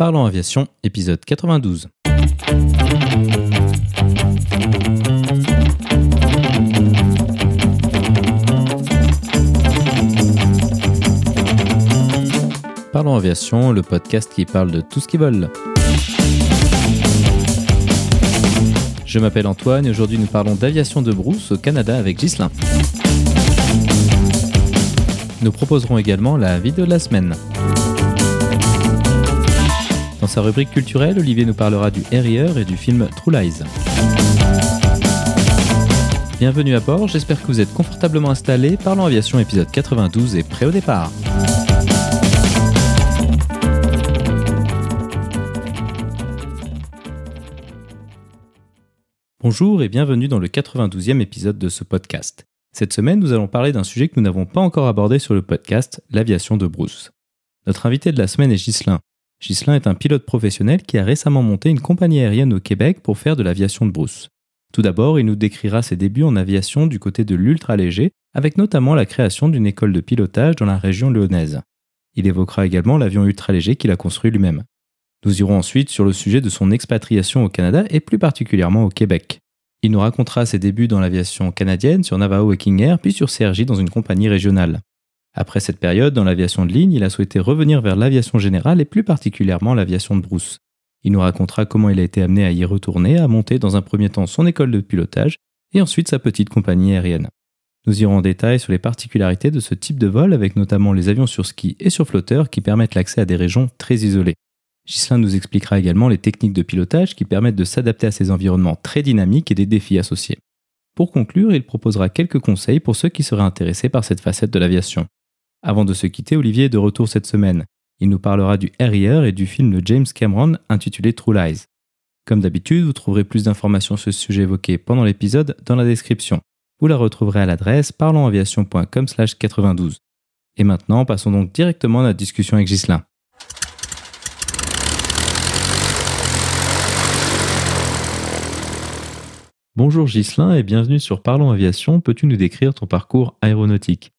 Parlons Aviation, épisode 92. Parlons Aviation, le podcast qui parle de tout ce qui vole. Je m'appelle Antoine et aujourd'hui nous parlons d'aviation de brousse au Canada avec Ghislain. Nous proposerons également la vidéo de la semaine. Dans sa rubrique culturelle, Olivier nous parlera du Harrier et du film True Lies. Bienvenue à bord, j'espère que vous êtes confortablement installés. Parlons Aviation épisode 92 et prêt au départ. Bonjour et bienvenue dans le 92e épisode de ce podcast. Cette semaine, nous allons parler d'un sujet que nous n'avons pas encore abordé sur le podcast, l'aviation de brousse. Notre invité de la semaine est Ghislain. Ghislain est un pilote professionnel qui a récemment monté une compagnie aérienne au Québec pour faire de l'aviation de brousse. Tout d'abord, il nous décrira ses débuts en aviation du côté de l'ultra léger, avec notamment la création d'une école de pilotage dans la région lyonnaise. Il évoquera également l'avion ultra léger qu'il a construit lui-même. Nous irons ensuite sur le sujet de son expatriation au Canada et plus particulièrement au Québec. Il nous racontera ses débuts dans l'aviation canadienne sur Navajo et King Air, puis sur CRJ dans une compagnie régionale. Après cette période, dans l'aviation de ligne, il a souhaité revenir vers l'aviation générale et plus particulièrement l'aviation de brousse. Il nous racontera comment il a été amené à y retourner, à monter dans un premier temps son école de pilotage et ensuite sa petite compagnie aérienne. Nous irons en détail sur les particularités de ce type de vol avec notamment les avions sur ski et sur flotteur qui permettent l'accès à des régions très isolées. Ghislain nous expliquera également les techniques de pilotage qui permettent de s'adapter à ces environnements très dynamiques et des défis associés. Pour conclure, il proposera quelques conseils pour ceux qui seraient intéressés par cette facette de l'aviation. Avant de se quitter, Olivier est de retour cette semaine. Il nous parlera du Harrier et du film de James Cameron intitulé True Lies. Comme d'habitude, vous trouverez plus d'informations sur ce sujet évoqué pendant l'épisode dans la description. Vous la retrouverez à l'adresse parlonsaviation.com/92. Et maintenant, passons donc directement à la discussion avec Ghislain. Bonjour Ghislain et bienvenue sur Parlons Aviation. Peux-tu nous décrire ton parcours aéronautique?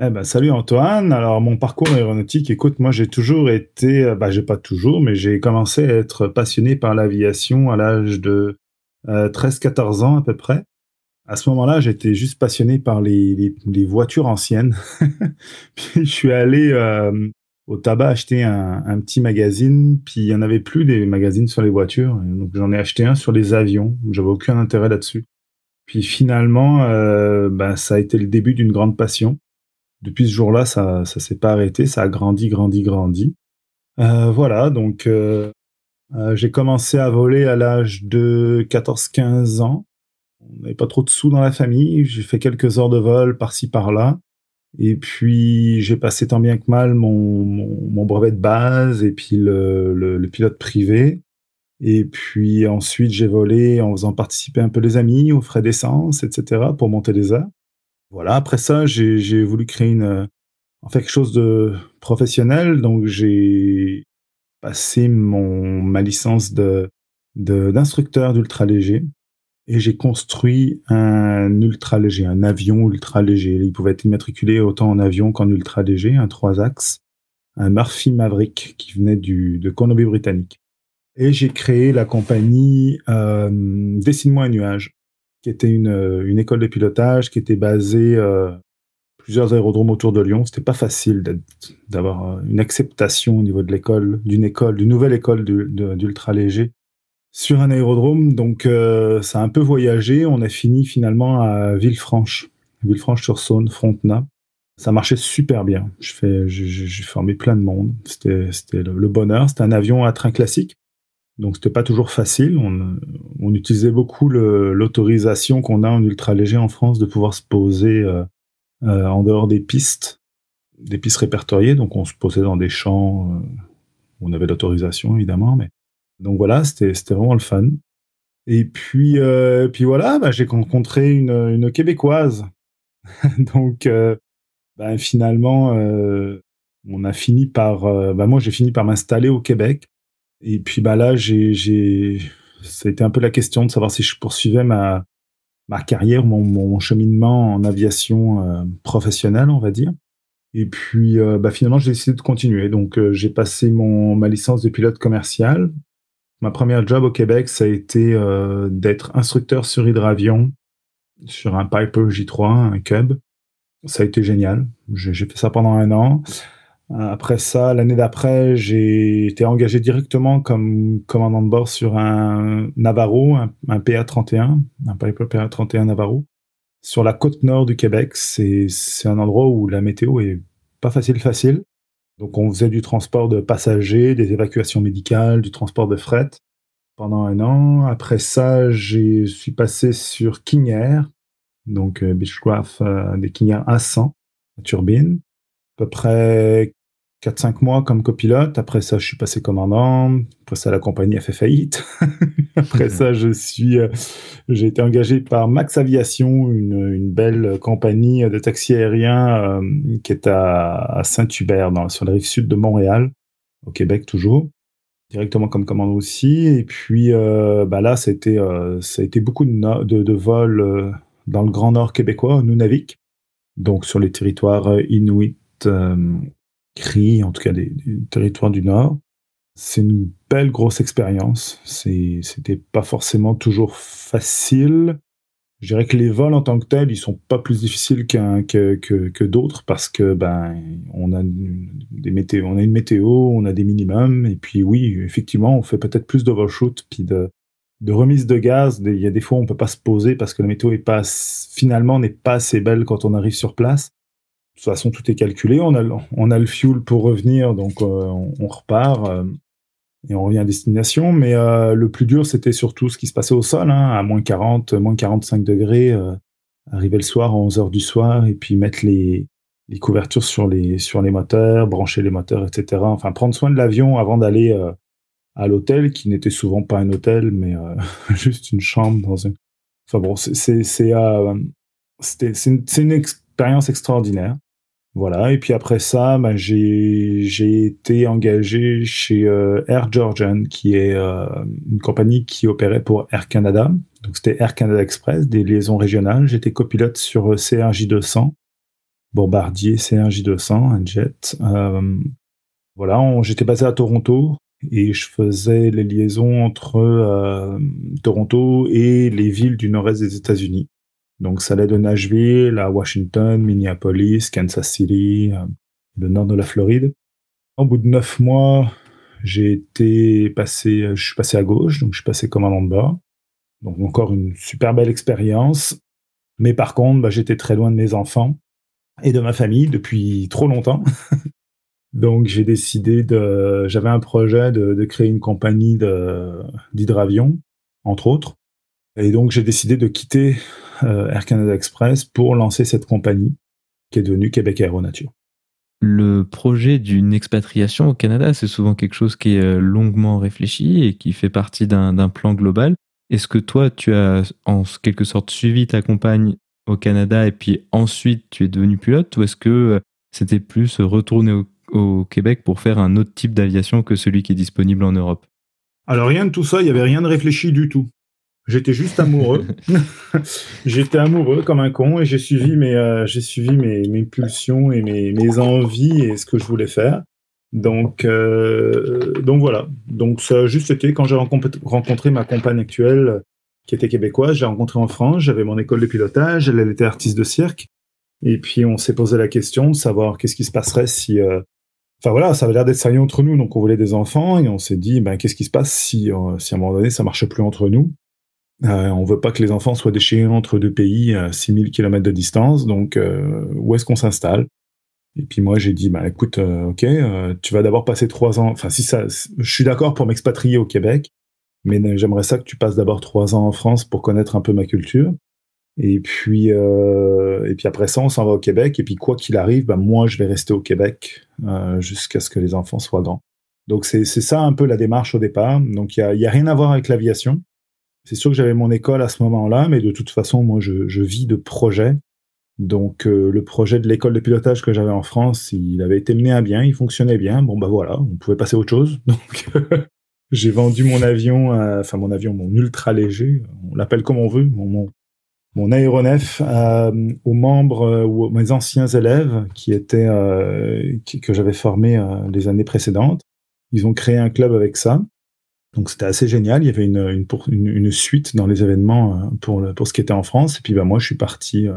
Eh ben, salut Antoine. Alors, mon parcours aéronautique, écoute, moi, j'ai toujours été, euh, bah, j'ai pas toujours, mais j'ai commencé à être passionné par l'aviation à l'âge de 13-14 euh, ans à peu près. À ce moment-là, j'étais juste passionné par les, voitures anciennes. je suis allé euh, au tabac acheter un, un, petit magazine, puis il y en avait plus des magazines sur les voitures, donc j'en ai acheté un sur les avions. J'avais aucun intérêt là-dessus. Puis finalement, euh, ben, ça a été le début d'une grande passion. Depuis ce jour-là, ça, ça s'est pas arrêté, ça a grandi, grandi, grandi. Euh, voilà, donc euh, euh j'ai commencé à voler à l'âge de 14-15 ans. On n'avait pas trop de sous dans la famille. J'ai fait quelques heures de vol par-ci par-là. Et puis j'ai passé tant bien que mal mon, mon, brevet de base et puis le, le, pilote privé. Et puis ensuite j'ai volé en faisant participer un peu les amis aux frais d'essence, etc. pour monter les heures. Voilà, après ça j'ai voulu créer une, en fait quelque chose de professionnel. Donc j'ai passé mon, ma licence de d'instructeur d'ultra léger et j'ai construit un ultra léger, un avion ultra léger. Il pouvait être immatriculé autant en avion qu'en ultra léger, un trois axes, un Murphy Maverick qui venait du, de Colombie-Britannique. Et j'ai créé la compagnie euh, Dessine-moi un nuage, qui était une, une, école de pilotage qui était basée euh, plusieurs aérodromes autour de Lyon. C'était pas facile d'avoir une acceptation au niveau de l'école, d'une école, d'une nouvelle école d'ultra léger sur un aérodrome. Donc, euh, ça a un peu voyagé. On a fini finalement à Villefranche, Villefranche-sur-Saône, Frontenay. Ça marchait super bien. J'ai formé plein de monde. C'était le, bonheur. C'était un avion à train classique. Donc, c'était pas toujours facile. On, on utilisait beaucoup l'autorisation qu'on a en ultra léger en France de pouvoir se poser euh, euh, en dehors des pistes, des pistes répertoriées. Donc, on se posait dans des champs où on avait l'autorisation, évidemment, mais donc voilà, c'était vraiment le fun. Et puis, euh, puis voilà, bah, j'ai rencontré une, une québécoise. Donc, euh, bah, finalement, euh, on a fini par, euh, bah, moi j'ai fini par m'installer au Québec. Et puis bah là, j'ai, j'ai, c'était un peu la question de savoir si je poursuivais ma ma carrière, mon, mon cheminement en aviation euh, professionnelle, on va dire. Et puis, euh, bah, finalement, j'ai décidé de continuer. Donc, euh, j'ai passé mon, ma licence de pilote commercial. Ma première job au Québec, ça a été euh, d'être instructeur sur hydravion sur un Piper J3, un Cub. Ça a été génial. J'ai fait ça pendant un an. Après ça, l'année d'après, j'ai été engagé directement comme commandant de bord sur un Navarro, un, un PA-31, un Piper PA-31 Navarro sur la côte nord du Québec. C'est un endroit où la météo est pas facile facile. Donc on faisait du transport de passagers, des évacuations médicales, du transport de fret pendant un an. Après ça, je suis passé sur King Air, donc euh, Beechcraft euh, des King Air A100 turbine. À peu près 4-5 mois comme copilote. Après ça, je suis passé commandant. Après ça, la compagnie a fait faillite. Après ça, je suis, euh, j'ai été engagé par Max Aviation, une, une belle compagnie de taxi aérien euh, qui est à, Saint-Hubert, sur la rive sud de Montréal, au Québec toujours. Directement comme commandant aussi. Et puis euh, bah là, ça a, été, ça a été beaucoup de, de, de vols dans le Grand Nord québécois, au Nunavik, donc sur les territoires inuits CRI, en tout cas des, territoires du Nord. C'est une belle grosse expérience. C'était pas forcément toujours facile. Je dirais que les vols en tant que tels, ils sont pas plus difficiles qu'un que, que, que d'autres parce que ben on a des météos, on a une météo, on a des minimums et puis oui, effectivement, on fait peut-être plus d'overshoot puis de de remise de gaz. Il y a des fois on peut pas se poser parce que la météo est pas finalement n'est pas assez belle quand on arrive sur place toute façon, tout est calculé. On a, on a le fuel pour revenir, donc euh, on, repart euh, et on revient à destination. Mais euh, le plus dur, c'était surtout ce qui se passait au sol, hein, à moins 40, moins 45 degrés. arriver le soir à 11 heures du soir et puis mettre les, les couvertures sur les, sur les moteurs, brancher les moteurs, etc. Enfin, prendre soin de l'avion avant d'aller à l'hôtel, qui n'était souvent pas un hôtel, mais juste une chambre dans un. Enfin bon, c'est c'est c'est une, une expérience extraordinaire. Voilà, et puis après ça, bah, j'ai été engagé chez euh, Air Georgian, qui est euh, une compagnie qui opérait pour Air Canada. Donc c'était Air Canada Express, des liaisons régionales. J'étais copilote sur euh, CRJ200, Bombardier CRJ200, un jet. voilà, j'étais basé à Toronto et je faisais les liaisons entre Toronto et les villes du nord-est des États-Unis. Donc, ça allait de Nashville à Washington, Minneapolis, Kansas City, euh, le nord de la Floride. Au bout de neuf mois, j'ai été passé, je suis passé à gauche, donc je suis passé commandant de bord. Donc, encore une super belle expérience. Mais par contre, bah, j'étais très loin de mes enfants et de ma famille depuis trop longtemps. donc, j'ai décidé de, j'avais un projet de, de créer une compagnie d'hydravion, entre autres. Et donc, j'ai décidé de quitter euh, Air Canada Express pour lancer cette compagnie qui est devenue Québec Aéronature. Le projet d'une expatriation au Canada, c'est souvent quelque chose qui est euh, longuement réfléchi et qui fait partie d'un plan global. Est-ce que toi, tu as en quelque sorte suivi ta compagne au Canada et puis ensuite tu es devenu pilote ou est-ce que euh, c'était plus retourner au, au, Québec pour faire un autre type d'aviation que celui qui est disponible en Europe? Alors rien de tout ça, il n'y avait rien de réfléchi du tout. J'étais juste amoureux. J'étais amoureux comme un con et j'ai suivi mes, euh, j'ai suivi mes, mes, pulsions et mes, mes, envies et ce que je voulais faire. Donc, euh, donc voilà. Donc ça a juste été quand j'ai rencontré ma compagne actuelle qui était québécoise. J'ai rencontré en France. J'avais mon école de pilotage. Elle, elle était artiste de cirque. Et puis on s'est posé la question de savoir qu'est-ce qui se passerait si euh, Enfin voilà, ça avait l'air d'être sérieux entre nous, donc on voulait des enfants et on s'est dit, ben qu'est-ce qui se passe si, euh, si à un moment donné ça marche plus entre nous? Euh, on veut pas que les enfants soient déchirés entre deux pays à 6000 km de distance, donc euh, où est-ce qu'on s'installe? Et puis moi j'ai dit, bah écoute, euh, ok, tu vas d'abord passer trois ans, enfin si ça, je suis d'accord pour m'expatrier au Québec, mais j'aimerais ça que tu passes d'abord trois ans en France pour connaître un peu ma culture. Et puis, et puis après ça, on s'en va au Québec. Et puis quoi qu'il arrive, bah, moi je vais rester au Québec jusqu'à ce que les enfants soient grands. Donc c'est ça un peu la démarche au départ. Donc il y a rien à voir avec l'aviation. C'est sûr que j'avais mon école à ce moment-là, mais de toute façon, moi, je, vis de projets. Donc, euh, le projet de l'école de pilotage que j'avais en France, il avait été mené à bien, il fonctionnait bien. Bon, bah voilà, on pouvait passer à autre chose. Donc, j'ai vendu mon avion, enfin mon avion, mon ultra léger, on l'appelle comme on veut, mon, aéronef aux membres ou aux mes anciens élèves qui étaient que j'avais formés les années précédentes. Ils ont créé un club avec ça. Donc c'était assez génial. Il y avait une, suite dans les événements pour, pour ce qui était en France. Et puis bah, moi, je suis parti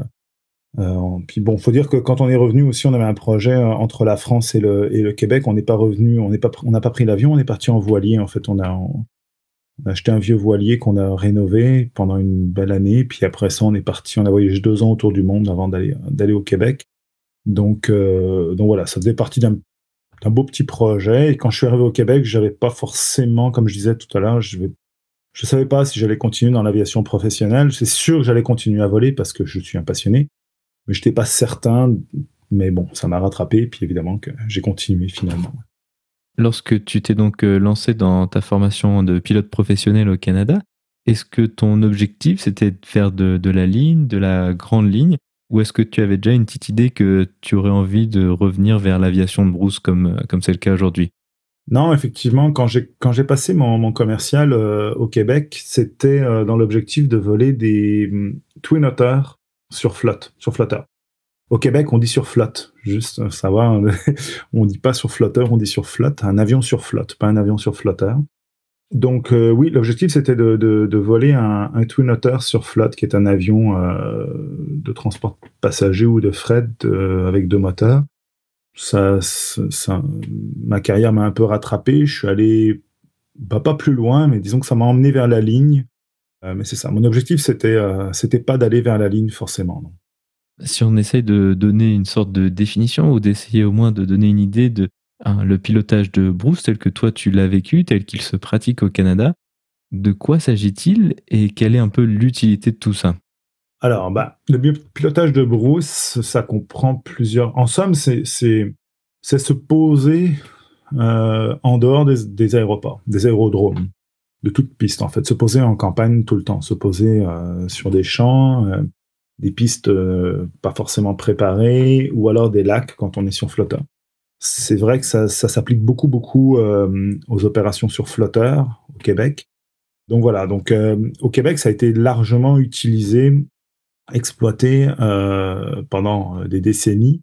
euh, puis bon, faut dire que quand on est revenu aussi, on avait un projet euh, entre la France et le, Québec. On n'est pas revenu, on n'a pas pris l'avion, on est parti en voilier. En fait, on a, acheté un vieux voilier qu'on a rénové pendant une belle année. Puis après ça, on est parti, on a voyagé deux ans autour du monde avant d'aller au Québec. Euh, donc voilà, ça faisait partie d'un d'un beau petit projet. Et quand je suis arrivé au Québec, j'avais pas forcément, comme je disais tout à l'heure, je je savais pas si j'allais continuer dans l'aviation professionnelle. C'est sûr que j'allais continuer à voler parce que je suis un passionné mais je n'étais pas certain. Mais bon, ça m'a rattrapé, puis évidemment que j'ai continué finalement. Lorsque tu t'es donc euh, lancé dans ta formation de pilote professionnel au Canada, est-ce que ton objectif c'était de faire de, la ligne, de la grande ligne, ou est-ce que tu avais déjà une petite idée que tu aurais envie de revenir vers l'aviation de brousse comme euh, comme c'est le cas aujourd'hui? Non, effectivement, quand j'ai quand j'ai passé mon, commercial euh, au Québec, c'était dans l'objectif de voler des hum, twin otter sur flotte, sur flotteur. Au Québec, on dit sur flotte. Juste savoir, on dit pas sur flotteur, on dit sur flotte. Un avion sur flotte, pas un avion sur flotteur. Donc euh, oui, l'objectif c'était de, voler un, Twin Otter sur flotte, qui est un avion euh, de transport passager ou de fret euh, avec deux moteurs. Ça, ça, ma carrière m'a un peu rattrapé. Je suis allé bah, pas plus loin, mais disons que ça m'a emmené vers la ligne. Mais c'est ça. Mon objectif, c'était, c'était pas d'aller vers la ligne forcément. Si on essaye de donner une sorte de définition ou d'essayer au moins de donner une idée de hein, le pilotage de Bruce tel que toi tu l'as vécu, tel qu'il se pratique au Canada, de quoi s'agit-il et quelle est un peu l'utilité de tout ça? Alors, bah, le pilotage de Bruce, ça comprend plusieurs. En somme, c'est, se poser euh, en dehors des, aéroports, des aérodromes de toute piste en fait, se poser en campagne tout le temps, se poser euh, sur des champs, euh, des pistes pas forcément préparées, ou alors des lacs quand on est sur flotteur. C'est vrai que ça, s'applique beaucoup beaucoup aux opérations sur flotteur au Québec. Donc voilà, donc au Québec ça a été largement utilisé, exploité pendant des décennies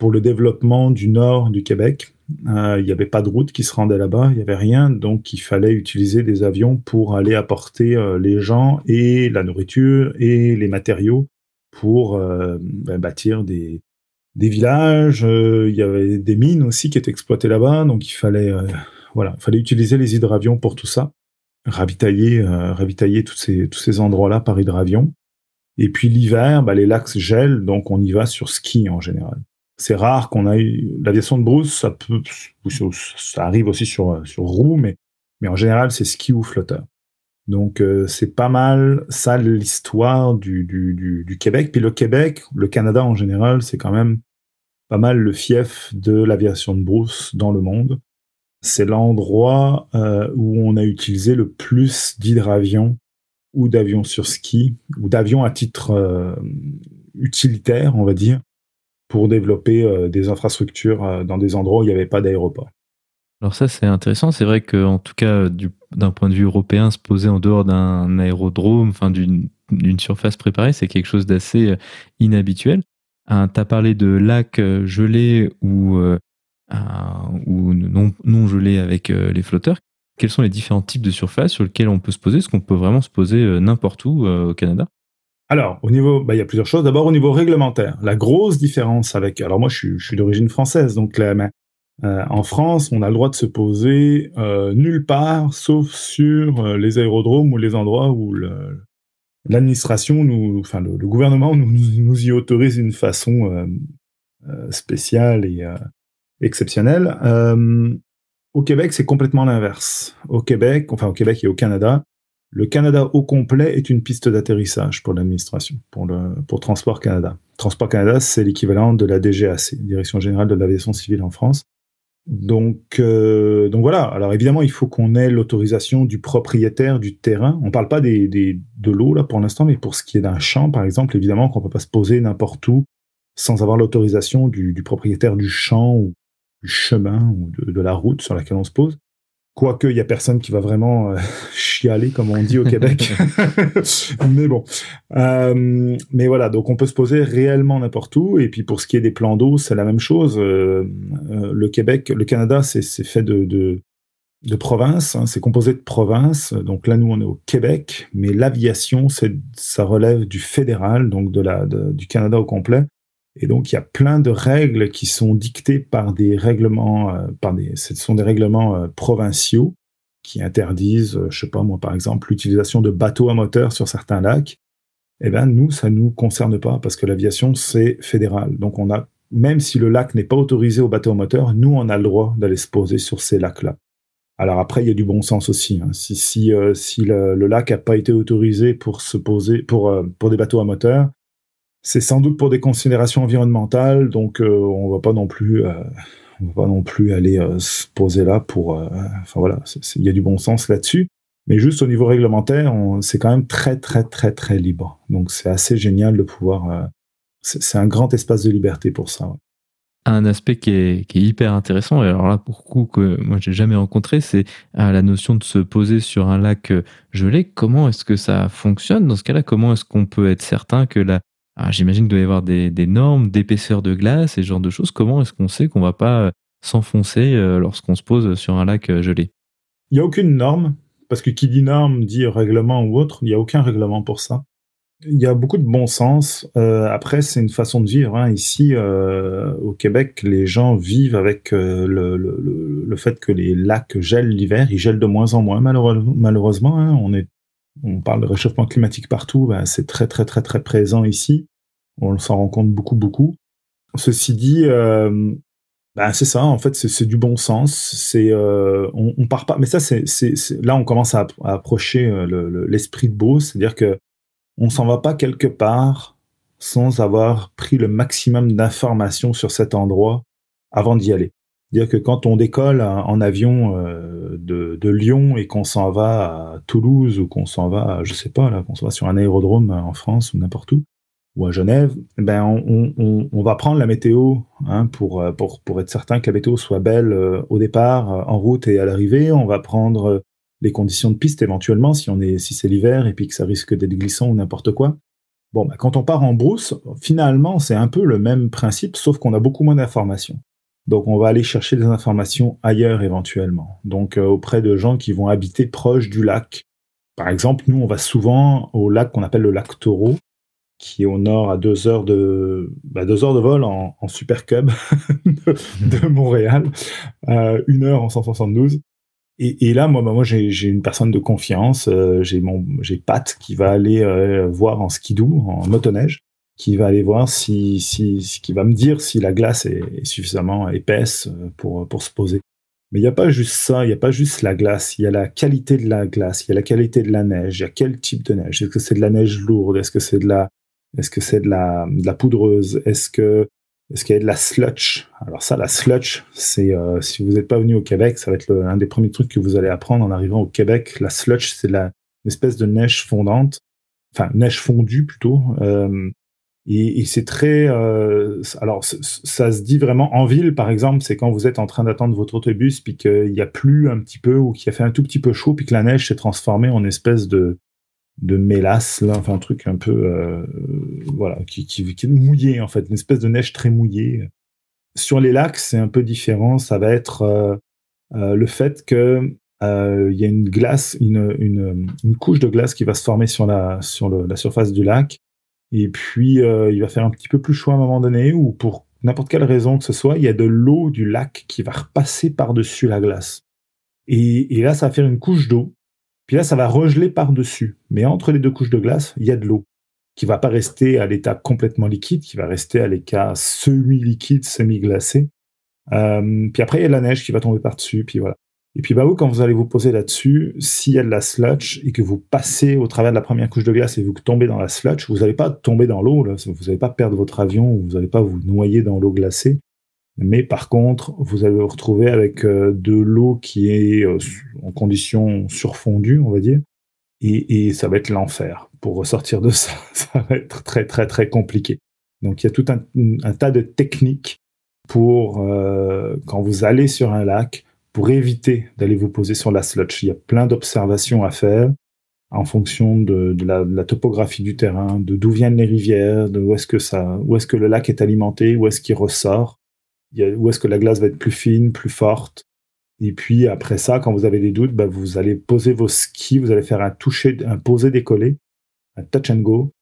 pour le développement du nord du Québec, euh, il n'y avait pas de route qui se rendait là-bas, il n'y avait rien, donc il fallait utiliser des avions pour aller apporter euh, les gens et la nourriture et les matériaux pour euh, ben, bâtir des, des villages. il y avait des mines aussi qui étaient exploitées là-bas, donc il fallait, voilà, il fallait utiliser les hydravions pour tout ça, ravitailler, ravitailler tous ces, tous ces endroits-là par hydravion. Et puis l'hiver, ben, les lacs gèlent, donc on y va sur ski en général c'est rare qu'on ait l'aviation de brousse, ça peut, ça arrive aussi sur sur roue, mais mais en général c'est ski ou flotteur. Donc euh, c'est pas mal ça l'histoire du, du, du, Québec. Puis le Québec, le Canada en général, c'est quand même pas mal le fief de l'aviation de brousse dans le monde. C'est l'endroit euh, où on a utilisé le plus d'hydravions ou d'avions sur ski ou d'avions à titre euh, utilitaire, on va dire, pour développer euh, des infrastructures dans des endroits où il n'y avait pas d'aéroport. Alors ça c'est intéressant, c'est vrai qu'en tout cas d'un point de vue européen, se poser en dehors d'un aérodrome, enfin d'une surface préparée, c'est quelque chose d'assez euh, inhabituel. tu as parlé de lacs gelés ou, ou non, non gelés avec les flotteurs. Quels sont les différents types de surfaces sur lesquelles on peut se poser? Est-ce qu'on peut vraiment se poser n'importe où au Canada? Alors, au niveau, bah, il y a plusieurs choses. D'abord, au niveau réglementaire, la grosse différence avec. Alors moi, je suis, d'origine française, donc là, euh, en France, on a le droit de se poser euh, nulle part, sauf sur euh, les aérodromes ou les endroits où l'administration, nous, enfin le, gouvernement nous, nous, y autorise d'une façon spéciale et exceptionnelle. au Québec, c'est complètement l'inverse. Au Québec, enfin au Québec et au Canada, le Canada au complet est une piste d'atterrissage pour l'administration, pour, pour Transport Canada. Transport Canada, c'est l'équivalent de la DGAC, Direction Générale de l'Aviation Civile en France. Donc, euh, donc voilà. Alors évidemment, il faut qu'on ait l'autorisation du propriétaire du terrain. On ne parle pas des, de l'eau là pour l'instant, mais pour ce qui est d'un champ, par exemple, évidemment qu'on ne peut pas se poser n'importe où sans avoir l'autorisation du, propriétaire du champ ou du chemin ou de la route sur laquelle on se pose. Quoique, il y a personne qui va vraiment euh, chialer, comme on dit au Québec. mais bon. Euh, mais voilà, donc on peut se poser réellement n'importe où. Et puis pour ce qui est des plans d'eau, c'est la même chose. Euh, le Québec, le Canada, c'est fait de, de, de provinces. Hein, c'est composé de provinces. Donc là, nous, on est au Québec. Mais l'aviation, ça relève du fédéral, donc de la, du Canada au complet. Et donc, il y a plein de règles qui sont dictées par des règlements, euh, par ce sont des règlements euh, provinciaux qui interdisent, euh, je sais pas moi, par exemple, l'utilisation de bateaux à moteur sur certains lacs. Eh ben, nous, ça nous concerne pas parce que l'aviation, c'est fédéral. Donc, on a, même si le lac n'est pas autorisé aux bateaux à moteur, nous, on a le droit d'aller se poser sur ces lacs-là. Alors après, il y a du bon sens aussi. Hein. Si, si, si le, lac n'a pas été autorisé pour se poser pour, pour des bateaux à moteur, c'est sans doute pour des considérations environnementales, donc euh, on va pas non plus, euh, on va pas non plus aller euh, se poser là pour. enfin voilà, il y a du bon sens là-dessus. Mais juste au niveau réglementaire, c'est quand même très très très très libre. Donc c'est assez génial de pouvoir. c'est un grand espace de liberté pour ça. Un aspect qui est, hyper intéressant, et alors là, pour coup, que moi j'ai jamais rencontré, c'est la notion de se poser sur un lac gelé. Comment est-ce que ça fonctionne Dans ce cas-là, comment est-ce qu'on peut être certain que la, j'imagine qu'il doit y avoir des, normes d'épaisseur de glace et ce genre de choses. Comment est-ce qu'on sait qu'on va pas euh, s'enfoncer euh, lorsqu'on se pose sur un lac euh, gelé? Il n'y a aucune norme, parce que qui dit norme dit règlement ou autre, il n'y a aucun règlement pour ça. Il y a beaucoup de bon sens. après, c'est une façon de vivre. Hein. Ici, au Québec, les gens vivent avec le, fait que les lacs gèlent l'hiver. Ils gèlent de moins en moins, malheureusement. Hein. On, est, on parle de réchauffement climatique partout. Ben, c'est très, très, très, très présent ici. On s'en rend compte beaucoup, beaucoup. Ceci dit, euh, ben c'est ça. En fait, c'est du bon sens. Euh, on, part pas. Mais là on commence à, approcher euh, l'esprit de beau, c'est-à-dire que on s'en va pas quelque part sans avoir pris le maximum d'informations sur cet endroit avant d'y aller. C'est-à-dire que quand on décolle en avion de, de, Lyon et qu'on s'en va à Toulouse ou qu'on s'en va, je sais pas, là, qu'on s'en va sur un aérodrome en France ou n'importe où, ou à Genève, ben on, va prendre la météo hein, pour, euh, pour, pour être certain que la météo soit belle euh, au départ, euh, en route et à l'arrivée. On va prendre les conditions de piste éventuellement si on est si c'est l'hiver et puis que ça risque d'être glissant ou n'importe quoi. Bon, ben, quand on part en brousse, finalement c'est un peu le même principe, sauf qu'on a beaucoup moins d'informations. Donc on va aller chercher des informations ailleurs éventuellement. Donc auprès de gens qui vont habiter proche du lac. Par exemple, nous on va souvent au lac qu'on appelle le lac Taureau, qui est au nord à deux heures de, bah, deux heures de vol en, en Super Cub de, Montréal, euh, une heure en 172. Et, et là, moi, bah, moi j'ai une personne de confiance, euh, j'ai mon, j'ai Pat qui va aller euh, voir en skidoo, en motoneige, qui va aller voir si, si, qui va me dire si la glace est, suffisamment épaisse euh, pour, pour se poser. Mais il n'y a pas juste ça, il n'y a pas juste la glace, il y a la qualité de la glace, il y a la qualité de la neige, il y a quel type de neige? Est-ce que c'est de la neige lourde? Est-ce que c'est de la, est-ce que c'est de la, de la poudreuse? Est-ce que est-ce qu'il y a de la sludge? Alors ça, la sludge, c'est euh, si vous n'êtes pas venu au Québec, ça va être un des premiers trucs que vous allez apprendre en arrivant au Québec. La sludge, c'est la une espèce de neige fondante, enfin neige fondue plutôt. Euh, et, c'est très, euh, alors ça se dit vraiment en ville, par exemple, c'est quand vous êtes en train d'attendre votre autobus, puis qu'il y a plu un petit peu ou qu'il a fait un tout petit peu chaud, puis que la neige s'est transformée en espèce de de mélasse, là, enfin un truc un peu, euh, voilà, qui, qui, est mouillé en fait, une espèce de neige très mouillée. Sur les lacs, c'est un peu différent. Ça va être euh, le fait que il y a une glace, une, une, couche de glace qui va se former sur la sur la surface du lac, et puis il va faire un petit peu plus chaud à un moment donné, ou pour n'importe quelle raison que ce soit, il y a de l'eau du lac qui va repasser par-dessus la glace. Et, et là, ça va faire une couche d'eau puis là, ça va regeler par-dessus. Mais entre les deux couches de glace, il y a de l'eau qui va pas rester à l'état complètement liquide, qui va rester à l'état semi-liquide, semi-glacé. Euh, puis après, il y a de la neige qui va tomber par-dessus, puis voilà. Et puis bah vous, quand vous allez vous poser là-dessus, s'il y a de la sludge et que vous passez au travers de la première couche de glace et vous tombez dans la sludge, vous n'allez pas tomber dans l'eau, vous n'allez pas perdre votre avion, vous n'allez pas vous noyer dans l'eau glacée. Mais par contre, vous allez vous retrouver avec euh, de l'eau qui est euh, en condition surfondue, on va dire, et, ça va être l'enfer. Pour ressortir de ça, ça va être très très très compliqué. Donc il y a tout un, un tas de techniques pour, euh, quand vous allez sur un lac, pour éviter d'aller vous poser sur la slotch. Il y a plein d'observations à faire en fonction de, la, topographie du terrain, de d'où viennent les rivières, de où est-ce que le lac est alimenté, où est-ce qu'il ressort, où est-ce que la glace va être plus fine, plus forte. Et puis après ça, quand vous avez des doutes, bah, vous allez poser vos skis, vous allez faire un toucher, un poser décollé, un touch and go.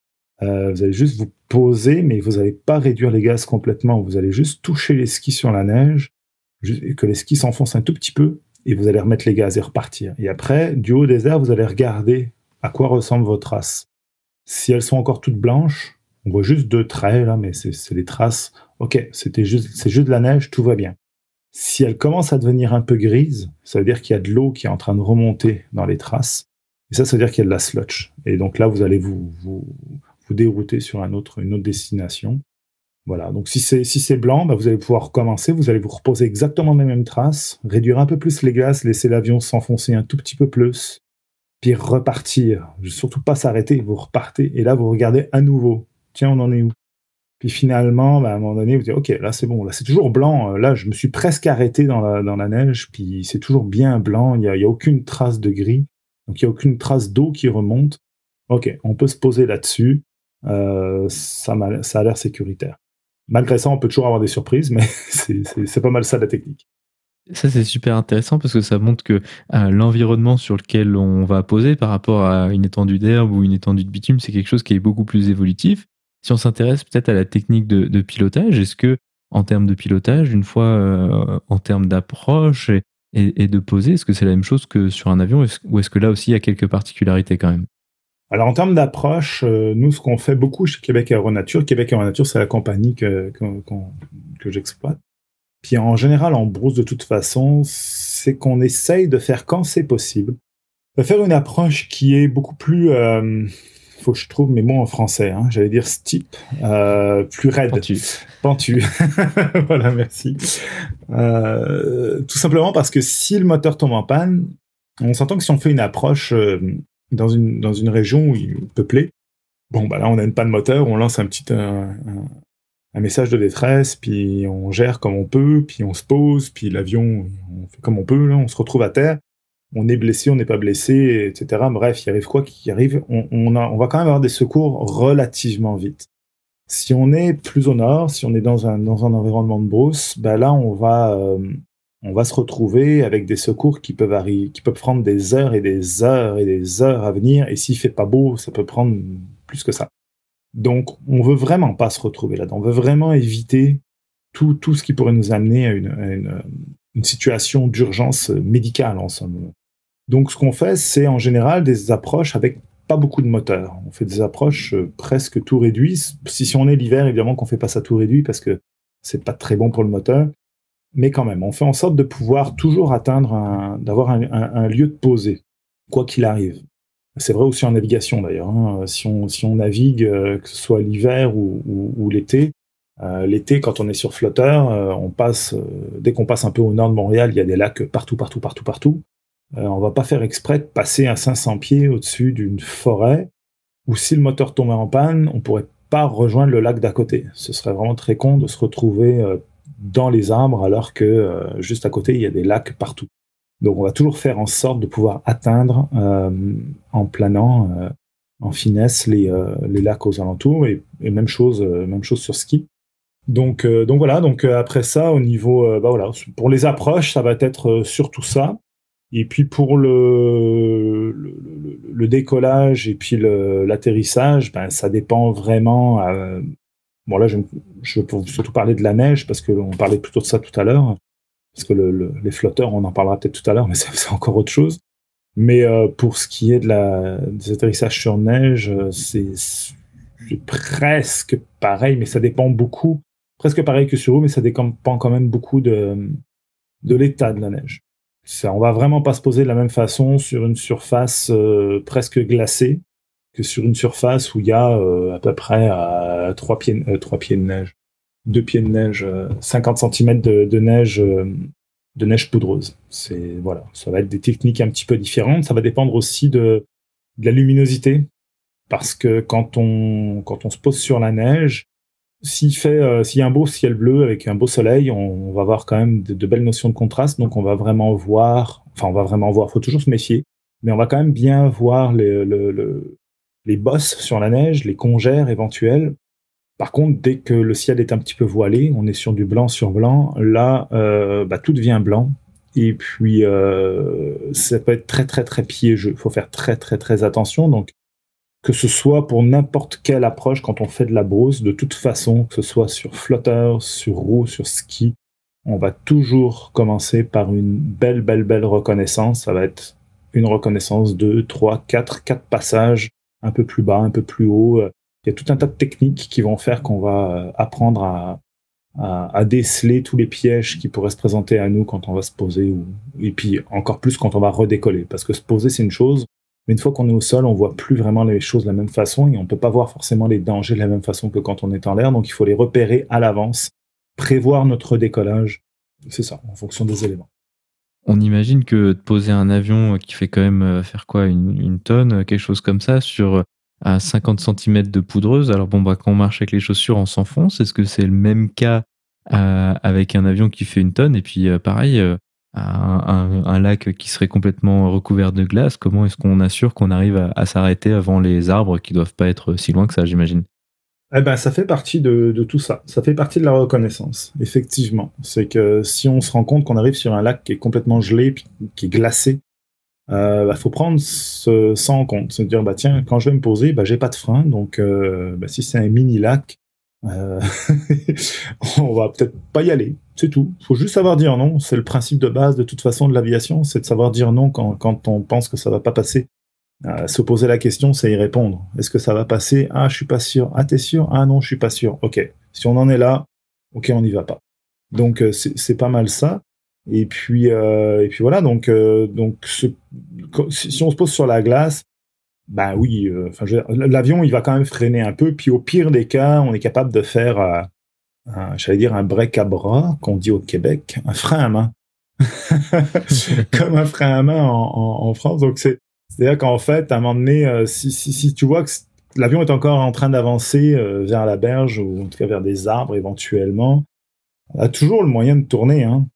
Euh, vous allez juste vous poser, mais vous n'allez pas réduire les gaz complètement. Vous allez juste toucher les skis sur la neige, que les skis s'enfoncent un tout petit peu, et vous allez remettre les gaz et repartir. Et après, du haut des airs, vous allez regarder à quoi ressemblent vos traces. Si elles sont encore toutes blanches, on voit juste deux traits là, mais c'est les traces. Ok, c'était juste, c'est juste de la neige, tout va bien. Si elles commencent à devenir un peu grises, ça veut dire qu'il y a de l'eau qui est en train de remonter dans les traces. Et ça, ça veut dire qu'il y a de la slotch. Et donc là, vous allez vous, vous, vous dérouter sur un autre, une autre destination. Voilà. Donc si c'est blanc, bah, vous allez pouvoir recommencer. Vous allez vous reposer exactement les mêmes traces, réduire un peu plus les glaces, laisser l'avion s'enfoncer un tout petit peu plus, puis repartir. Surtout pas s'arrêter, vous repartez et là vous regardez à nouveau. Tiens, on en est où? Puis finalement, bah, à un moment donné, vous dites ok, là c'est bon, là c'est toujours blanc. Là, je me suis presque arrêté dans la, neige, puis c'est toujours bien blanc. Il y a, aucune trace de gris, donc il y a aucune trace d'eau qui remonte. Ok, on peut se poser là-dessus. Euh, ça a l'air sécuritaire. Malgré ça, on peut toujours avoir des surprises, mais c'est pas mal ça la technique. Ça, c'est super intéressant parce que ça montre que euh, l'environnement sur lequel on va poser par rapport à une étendue d'herbe ou une étendue de bitume, c'est quelque chose qui est beaucoup plus évolutif. Si on s'intéresse peut-être à la technique de, pilotage, est-ce que, en termes de pilotage, une fois euh, en termes d'approche et, et, de poser, est-ce que c'est la même chose que sur un avion? Ou est-ce que là aussi il y a quelques particularités quand même? Alors en termes d'approche, euh, nous ce qu'on fait beaucoup chez Québec Aéronature, Québec Aéronature c'est la compagnie que, que, j'exploite. Puis en général en brousse de toute façon, c'est qu'on essaye de faire quand c'est possible, de faire une approche qui est beaucoup plus, euh, faut que je trouve mes mots en français, hein, j'allais dire steep, euh, plus raide. Pentu. Pentu. voilà, merci. Euh, tout simplement parce que si le moteur tombe en panne, on s'entend que si on fait une approche dans une, dans une région où. Bon, bah là, on n'a pas de moteur, on lance un petit un, un, message de détresse, puis on gère comme on peut, puis on se pose, puis l'avion, on fait comme on peut, là, on se retrouve à terre. On est blessé, on n'est pas blessé, etc. Bref, il arrive quoi qu'il arrive, on, on, a, on va quand même avoir des secours relativement vite. Si on est plus au nord, si on est dans un, dans un environnement de brousse, bah là, on va, euh, on va se retrouver avec des secours qui peuvent qui peuvent prendre des heures et des heures et des heures à venir. Et s'il fait pas beau, ça peut prendre plus que ça. Donc, on veut vraiment pas se retrouver là-dedans. On veut vraiment éviter tout, tout ce qui pourrait nous amener à une, une, situation d'urgence médicale en ce moment. Donc, ce qu'on fait, c'est en général des approches avec pas beaucoup de moteurs. On fait des approches euh, presque tout réduit. Si, si on est l'hiver, évidemment qu'on fait pas ça tout réduit parce que c'est pas très bon pour le moteur mais quand même, on fait en sorte de pouvoir toujours atteindre, un, d'avoir un, lieu de poser, quoi qu'il arrive. C'est vrai aussi en navigation d'ailleurs. Hein. Si, on, si on navigue, euh, que ce soit l'hiver ou, l'été, euh, l'été, quand on est sur flotteur, euh, on passe, dès qu'on passe un peu au nord de Montréal, il y a des lacs partout, partout, partout, partout. on va pas faire exprès de passer à 500 pieds au-dessus d'une forêt, où si le moteur tombait en panne, on pourrait pas rejoindre le lac d'à côté. Ce serait vraiment très con de se retrouver dans les arbres alors que euh, juste à côté, il y a des lacs partout. Donc on va toujours faire en sorte de pouvoir atteindre euh, en planant euh, en finesse les, les lacs aux alentours et, même chose même chose sur ski. Donc donc voilà donc après ça au niveau bah voilà pour les approches ça va être surtout ça et puis pour le, le, décollage et puis l'atterrissage, ben, ça dépend vraiment Bon, là, je, je veux surtout parler de la neige, parce qu'on parlait plutôt de ça tout à l'heure. Parce que les flotteurs, on en parlera peut-être tout à l'heure, mais c'est encore autre chose. Mais euh, pour ce qui est de la, des atterrissages sur neige, euh, c'est presque pareil, mais ça dépend beaucoup. Presque pareil que sur eau, mais ça dépend quand même beaucoup de, de l'état de la neige. Ça, on va vraiment pas se poser de la même façon sur une surface euh, presque glacée que sur une surface où il y a euh, à peu près à 3 pieds, euh, pieds de neige, 2 pieds de neige, 50 euh, cm de, neige de neige poudreuse. C'est voilà, ça va être des techniques un petit peu différentes. Ça va dépendre aussi de, la luminosité, parce que quand on quand on se pose sur la neige, s'il fait, s'il y a un beau ciel bleu avec un beau soleil, on, va avoir quand même de, belles notions de contraste. Donc, on va vraiment voir, enfin, on va vraiment voir. Faut toujours se méfier, mais on va quand même bien voir les, les bosses sur la neige, les congères éventuels. Par contre, dès que le ciel est un petit peu voilé, on est sur du blanc sur blanc. Là, bah, tout devient blanc. Et puis, euh, ça peut être très, très, très piégeux. Il faut faire très, très, très attention. Donc, que ce soit pour n'importe quelle approche quand on fait de la brousse, de toute façon, que ce soit sur flotteur, sur roue, sur ski, on va toujours commencer par une belle, belle, belle reconnaissance. Ça va être une reconnaissance de 3, 4, 4 passages, un peu plus bas, un peu plus haut. Il y a tout un tas de techniques qui vont faire qu'on va apprendre à, déceler tous les pièges qui pourraient se présenter à nous quand on va se poser, ou, et puis encore plus quand on va redécoller. Parce que se poser, c'est une chose, mais une fois qu'on est au sol, on voit plus vraiment les choses de la même façon et on peut pas voir forcément les dangers de la même façon que quand on est en l'air. Donc il faut les repérer à l'avance, prévoir notre décollage. C'est ça, en fonction des éléments. On imagine que de poser un avion qui fait quand même euh, faire quoi une, tonne, quelque chose comme ça, sur à 50 cm de poudreuse. Alors bon, bah, quand on marche avec les chaussures, on s'enfonce. Est-ce que c'est le même cas euh, avec un avion qui fait une tonne? Et puis euh, pareil, euh, un, un, lac qui serait complètement recouvert de glace Comment est-ce qu'on assure qu'on arrive à, s'arrêter avant les arbres qui doivent pas être si loin que ça, j'imagine? Eh ben, ça fait partie de, de, tout ça. Ça fait partie de la reconnaissance, effectivement. C'est que si on se rend compte qu'on arrive sur un lac qui est complètement gelé, qui est glacé, il euh, bah, faut prendre ça en compte, se dire bah tiens quand je vais me poser, bah j'ai pas de frein, donc euh, bah, si c'est un mini lac, euh, on va peut-être pas y aller, c'est tout. Faut juste savoir dire non. C'est le principe de base de toute façon de l'aviation, c'est de savoir dire non quand, quand on pense que ça va pas passer. Euh, se poser la question, c'est y répondre. Est-ce que ça va passer? Ah, je suis pas sûr. Ah, t'es sûr? Ah non, je suis pas sûr. Ok. Si on en est là, ok, on n'y va pas. Donc c'est pas mal ça. Et puis, euh, et puis voilà, donc, euh, donc si on se pose sur la glace, ben oui, euh, l'avion, il va quand même freiner un peu. Puis au pire des cas, on est capable de faire, j'allais dire, un break à bras, qu'on dit au Québec, un frein à main. Comme un frein à main en, France. Donc c'est, c'est-à-dire qu'en fait, à un moment donné, si, si, tu vois que l'avion est encore en train d'avancer vers la berge ou en tout cas vers des arbres éventuellement, on a toujours le moyen de tourner. Hein.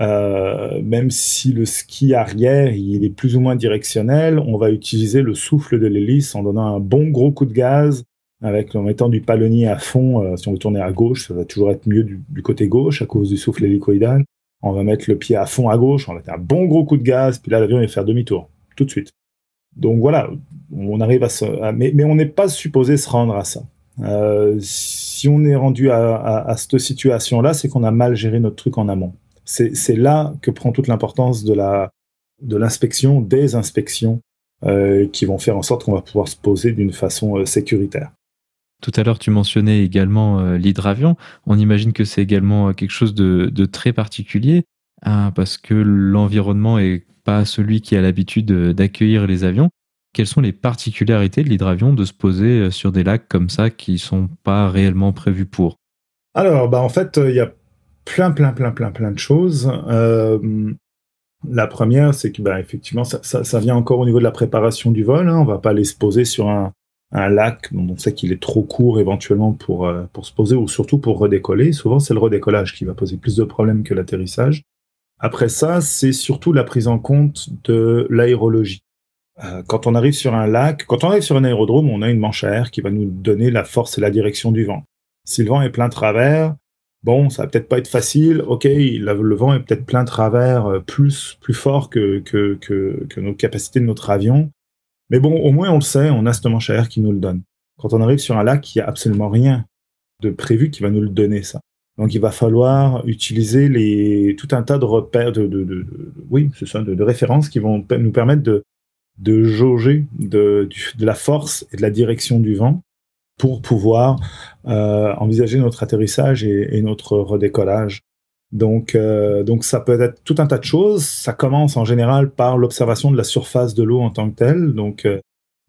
Euh, même si le ski arrière il est plus ou moins directionnel, on va utiliser le souffle de l'hélice en donnant un bon gros coup de gaz, avec en mettant du palonnier à fond. Euh, si on veut tourner à gauche, ça va toujours être mieux du, côté gauche à cause du souffle hélicoïdal. On va mettre le pied à fond à gauche, on va mettre un bon gros coup de gaz, puis là l'avion va faire demi-tour tout de suite. Donc voilà, on arrive à se, mais, mais, on n'est pas supposé se rendre à ça. Euh, si on est rendu à, à cette situation-là, c'est qu'on a mal géré notre truc en amont c'est là que prend toute l'importance de de l'inspection, des inspections euh, qui vont faire en sorte qu'on va pouvoir se poser d'une façon euh, sécuritaire. Tout à l'heure, tu mentionnais également l'hydravion. On imagine que c'est également quelque chose de, très particulier hein, parce que l'environnement est pas celui qui a l'habitude d'accueillir les avions. Quelles sont les particularités de l'hydravion de se poser sur des lacs comme ça qui sont pas réellement prévus pour? Alors, bah en fait, il y a plein, plein, plein, plein, plein de choses. Euh, la première, c'est que bah, effectivement, ça, ça, vient encore au niveau de la préparation du vol. Hein. On va pas aller se poser sur un, un lac dont on sait qu'il est trop court éventuellement pour, euh, pour se poser ou surtout pour redécoller. Souvent, c'est le redécollage qui va poser plus de problèmes que l'atterrissage. Après ça, c'est surtout la prise en compte de l'aérologie. Euh, quand on arrive sur un lac, quand on arrive sur un aérodrome, on a une manche à air qui va nous donner la force et la direction du vent. Si le vent est plein travers, bon, ça va peut-être pas être facile. Ok, le vent est peut-être plein travers, euh, plus plus fort que, que, nos capacités de notre avion. Mais bon, au moins on le sait, on a ce manche à air qui nous le donne. Quand on arrive sur un lac, il n'y a absolument rien de prévu qui va nous le donner, ça. Donc il va falloir utiliser les, tout un tas de repères, de, de, de, oui, c'est ça, de, références qui vont nous permettre de, de jauger de, la force et de la direction du vent pour pouvoir euh, envisager notre atterrissage et, notre redécollage. Donc, euh, donc ça peut être tout un tas de choses. Ça commence en général par l'observation de la surface de l'eau en tant que telle. Donc, euh,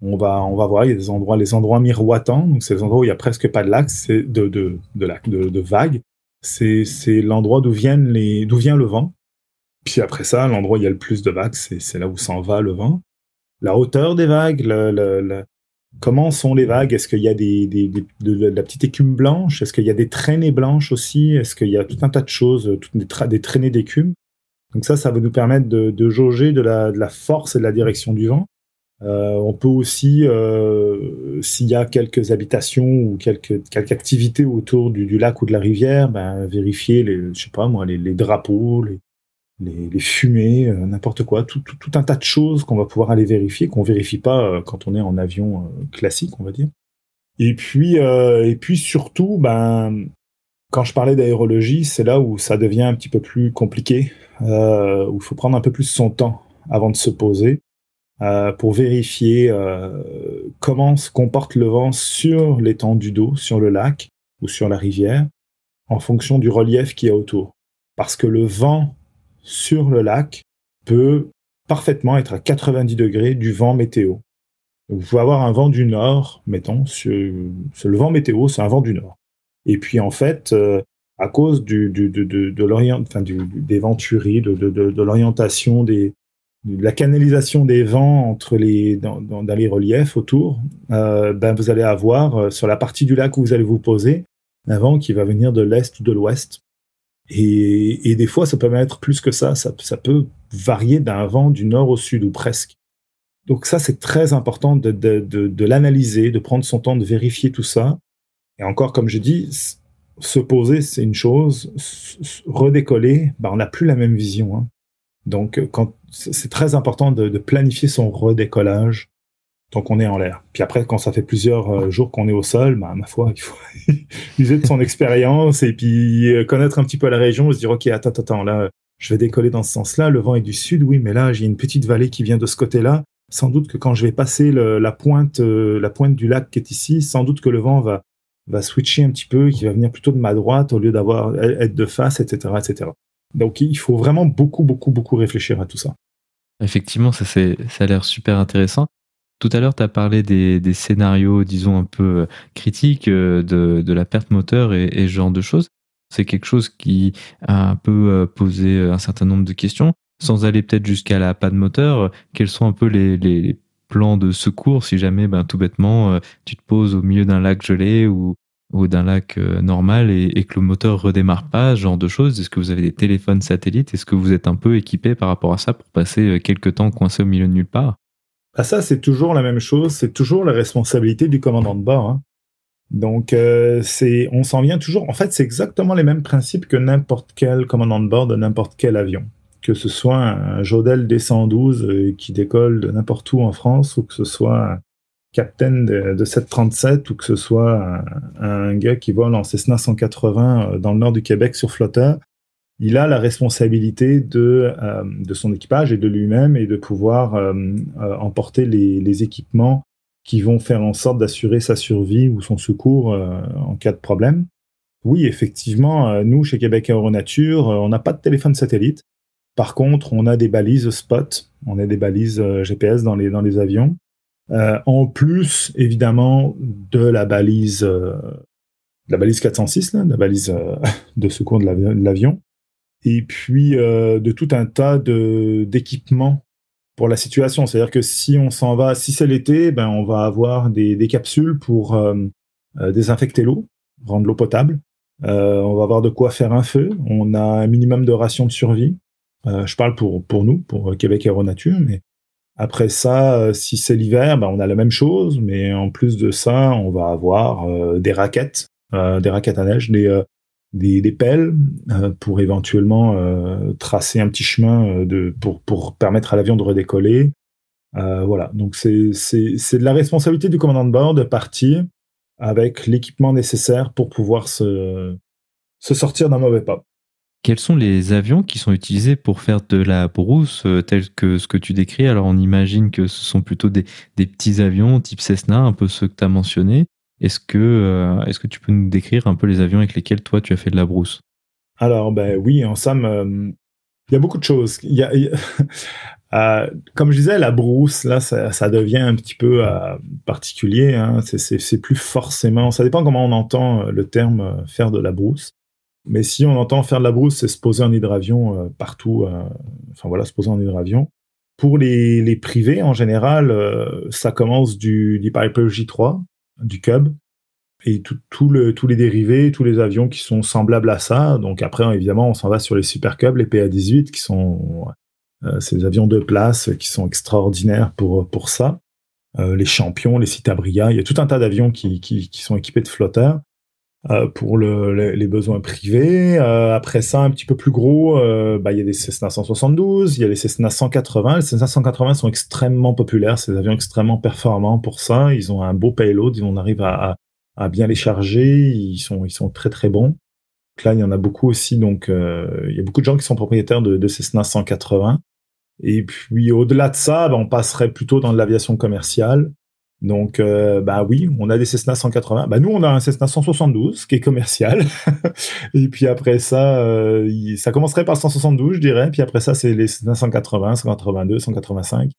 on va on va voir il y a des endroits les endroits miroitants. Donc, c'est les endroits où il y a presque pas de lac, c'est de de de, de vagues. C'est l'endroit d'où viennent les d'où vient le vent. Puis après ça, l'endroit où il y a le plus de vagues, c'est là où s'en va le vent. La hauteur des vagues, comment sont les vagues? Est-ce qu'il y a des, de, la petite écume blanche? Est-ce qu'il y a des traînées blanches aussi? Est-ce qu'il y a tout un tas de choses, toutes des, traînées d'écume? Donc ça, ça va nous permettre de, jauger de la, force et de la direction du vent. Euh, on peut aussi, euh, s'il y a quelques habitations ou quelques, activités autour du, lac ou de la rivière, ben, vérifier les, je sais pas moi, les, drapeaux, les, fumées, euh, n'importe quoi, tout, un tas de choses qu'on va pouvoir aller vérifier, qu'on vérifie pas quand on est en avion classique, on va dire. Et puis, et puis surtout, ben, quand je parlais d'aérologie, c'est là où ça devient un petit peu plus compliqué, où il faut prendre un peu plus son temps avant de se poser. Euh, pour vérifier euh, comment se comporte le vent sur l'étendue d'eau, sur le lac ou sur la rivière, en fonction du relief qu'il y a autour. Parce que le vent sur le lac peut parfaitement être à 90 degrés du vent météo. vous pouvez avoir un vent du nord, mettons, sur, le vent météo, c'est un vent du nord. Et puis en fait, euh, à cause de, des venturies, de, l'orientation des, la canalisation des vents entre les, dans, les reliefs autour, euh, ben vous allez avoir euh, sur la partie du lac où vous allez vous poser un vent qui va venir de l'est ou de l'ouest. Et, des fois, ça peut même être plus que ça. Ça, peut varier d'un vent du nord au sud ou presque. Donc ça, c'est très important de, l'analyser, de prendre son temps de vérifier tout ça. Et encore, comme je dis, se poser, c'est une chose. Redécoller, ben, on n'a plus la même vision. Hein. Donc, quand c'est très important de, planifier son redécollage tant qu'on est en l'air. Puis après, quand ça fait plusieurs euh, jours qu'on est au sol, bah, ma foi, il faut user de son expérience et puis euh, connaître un petit peu la région, se dire, OK, attends, attends, là, je vais décoller dans ce sens-là, le vent est du sud, oui, mais là, j'ai une petite vallée qui vient de ce côté-là. Sans doute que quand je vais passer la, pointe, euh, la pointe du lac qui est ici, sans doute que le vent va, va switcher un petit peu, qui va venir plutôt de ma droite au lieu d'avoir être de face, etc., etc. Donc il faut vraiment beaucoup, beaucoup, beaucoup réfléchir à tout ça. Effectivement, ça, ça a l'air super intéressant. Tout à l'heure, tu as parlé des, scénarios, disons, un peu euh, critiques euh, de, la perte moteur et, ce genre de choses. C'est quelque chose qui a un peu euh, posé un certain nombre de questions. Sans aller peut-être jusqu'à la panne moteur, quels sont un peu les, plans de secours si jamais, ben, tout bêtement, tu te poses au milieu d'un lac gelé ou, ou d'un lac euh, normal et, que le moteur redémarre pas, ce genre de choses? Est-ce que vous avez des téléphones satellites? Est-ce que vous êtes un peu équipé par rapport à ça pour passer euh, quelques temps coincé au milieu de nulle part? Ah, Ça, c'est toujours la même chose. C'est toujours la responsabilité du commandant de bord. Hein. Donc, euh, on s'en vient toujours. En fait, c'est exactement les mêmes principes que n'importe quel commandant de bord de n'importe quel avion. Que ce soit un Jodel D112 qui décolle de n'importe où en France ou que ce soit capitaine de, 737 ou que ce soit un, gars qui vole en Cessna 180 euh, dans le nord du Québec sur flotteur, il a la responsabilité de, euh, de son équipage et de lui-même et de pouvoir euh, emporter les, équipements qui vont faire en sorte d'assurer sa survie ou son secours en cas de problème. Oui, effectivement, nous, chez Québec Aéronature, on n'a pas de téléphone satellite. Par contre, on a des balises spot, on a des balises GPS dans les, dans les avions. Euh, en plus, évidemment, de la balise, euh, la balise 406, la balise euh, de secours de l'avion, et puis de tout un tas d'équipements pour la situation. C'est-à-dire que si on s'en va, si c'est l'été, ben on va avoir des, des capsules pour désinfecter l'eau, rendre l'eau potable. on va avoir de quoi faire un feu. On a un minimum de rations de survie. je parle pour, pour nous, pour Québec Aéronature, mais après ça, euh, si c'est l'hiver, ben on a la même chose, mais en plus de ça, on va avoir euh, des raquettes, euh, des raquettes à neige, des, des, pelles pour éventuellement tracer un petit chemin de, pour, pour permettre à l'avion de redécoller. voilà, donc c'est de la responsabilité du commandant de bord de partir avec l'équipement nécessaire pour pouvoir se, se sortir d'un mauvais pas. Quels sont les avions qui sont utilisés pour faire de la brousse, euh, tel que ce que tu décris? Alors, on imagine que ce sont plutôt des, petits avions type Cessna, un peu ceux que tu as mentionnés. Est-ce que, euh, est que tu peux nous décrire un peu les avions avec lesquels toi tu as fait de la brousse? Alors, ben oui, en somme, euh, il y a beaucoup de choses. comme je disais, la brousse, là, ça, devient un petit peu particulier. Hein. C'est plus forcément. Ça dépend comment on entend le terme faire de la brousse. Mais si on entend faire de la brousse, c'est se poser en hydravion euh, partout. Euh, enfin voilà, se poser en hydravion. pour les, les privés, en général, ça commence du, du Piper J3, du Cub, et tout, le, tous les dérivés, tous les avions qui sont semblables à ça. Donc après, évidemment, on s'en va sur les Super Cub, les PA-18, qui sont euh, ces avions de place qui sont extraordinaires pour, pour ça. Euh, les champions, les Citabria, il y a tout un tas d'avions qui, qui, qui, sont équipés de flotteurs. Euh, pour le, les, besoins privés. Euh, après ça, un petit peu plus gros, euh, bah, il y a des Cessna 172, il y a les Cessna 180. Les Cessna 180 sont extrêmement populaires, ces avions extrêmement performants pour ça. Ils ont un beau payload, on arrive à, à bien les charger, ils sont, ils sont très très bons. Donc là, il y en a beaucoup aussi, donc euh, il y a beaucoup de gens qui sont propriétaires de, de Cessna 180. Et puis au-delà de ça, bah, on passerait plutôt dans l'aviation commerciale. Donc, euh, bah oui, on a des Cessna 180. Bah nous, on a un Cessna 172 qui est commercial. et puis après ça, euh, ça commencerait par 172, je dirais. Puis après ça, c'est les Cessna 180, 182, 185.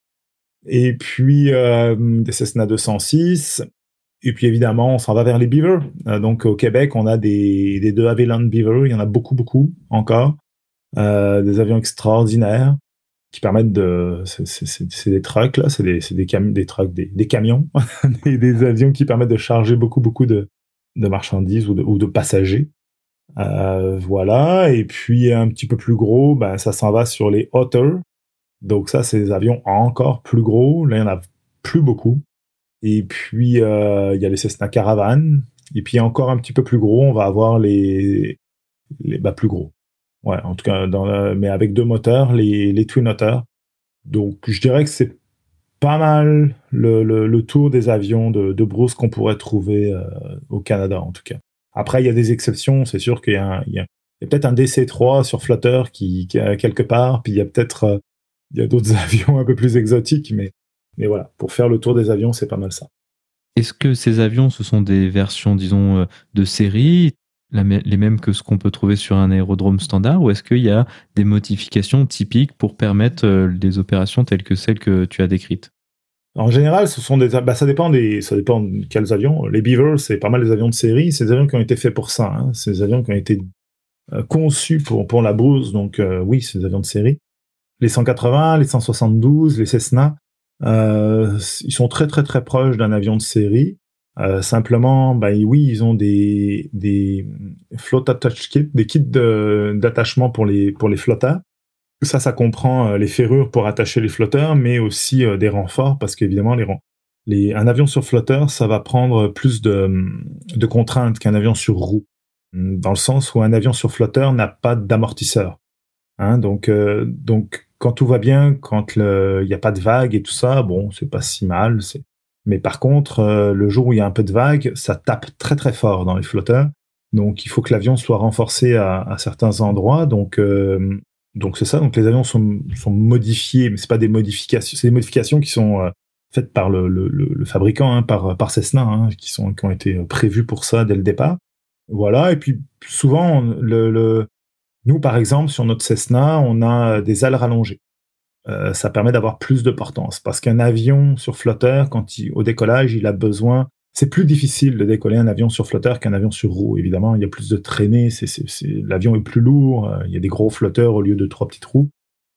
Et puis euh, des Cessna 206. Et puis évidemment, on s'en va vers les Beaver. Donc au Québec, on a des, deux Beaver. Il y en a beaucoup, beaucoup encore. Des avions extraordinaires qui permettent de. C'est des trucks, là. C'est des, des, cam des trucks, des, des camions. des, avions qui permettent de charger beaucoup, beaucoup de, de marchandises ou de, ou de passagers. Euh, voilà. Et puis un petit peu plus gros, ben, ça s'en va sur les Otter. Donc ça, c'est des avions encore plus gros. Là, il y en a plus beaucoup. Et puis, euh, il y a les Cessna Caravan. Et puis, encore un petit peu plus gros, on va avoir les, les bah, plus gros. Ouais, en tout cas, mais avec deux moteurs, les, les twin moteurs. Donc, je dirais que c'est pas mal le, le, tour des avions de, de Bruce qu'on pourrait trouver euh, au Canada, en tout cas. Après, il y a des exceptions. C'est sûr qu'il y a, il y a, peut-être un DC-3 sur Flutter qui, qui est quelque part. Puis il y a peut-être euh, il y a d'autres avions un peu plus exotiques, mais mais voilà, pour faire le tour des avions, c'est pas mal ça. Est-ce que ces avions, ce sont des versions, disons, euh, de série, les mêmes que ce qu'on peut trouver sur un aérodrome standard, ou est-ce qu'il y a des modifications typiques pour permettre euh, des opérations telles que celles que tu as décrites? En général, ce sont des, bah, ça dépend des, ça dépend de quels avions. Les Beavers, c'est pas mal des avions de série. C'est des avions qui ont été faits pour ça. Hein. C'est des avions qui ont été euh, conçus pour pour la bouse. Donc oui, c'est des avions de série. Les 180, les 172, les Cessna, euh, ils sont très très très proches d'un avion de série. Euh, simplement, bah, oui, ils ont des, des float attach kits, des kits d'attachement pour les, pour les. Ça, ça comprend euh, les ferrures pour attacher les flotteurs, mais aussi euh, des renforts, parce qu'évidemment, les, les, un avion sur flotteur, ça va prendre plus de, de contraintes qu'un avion sur roue, dans le sens où un avion sur flotteur n'a pas d'amortisseur. Hein, donc, donc quand tout va bien, quand il n'y a pas de vagues et tout ça, bon, c'est pas si mal. Mais par contre, euh, le jour où il y a un peu de vagues, ça tape très très fort dans les flotteurs. Donc il faut que l'avion soit renforcé à, certains endroits. Donc euh, donc c'est ça. Donc les avions sont, modifiés, mais c'est pas des modifications. C'est des modifications qui sont euh, faites par le, fabricant, hein, par par Cessna, hein, qui sont qui ont été prévues pour ça dès le départ. Voilà. Et puis souvent nous, par exemple, sur notre Cessna, on a des ailes rallongées. Euh, ça permet d'avoir plus de portance parce qu'un avion sur flotteur, quand il, au décollage, il a besoin. C'est plus difficile de décoller un avion sur flotteur qu'un avion sur roue. Évidemment, il y a plus de traînées, l'avion est plus lourd, euh, il y a des gros flotteurs au lieu de trois petites roues.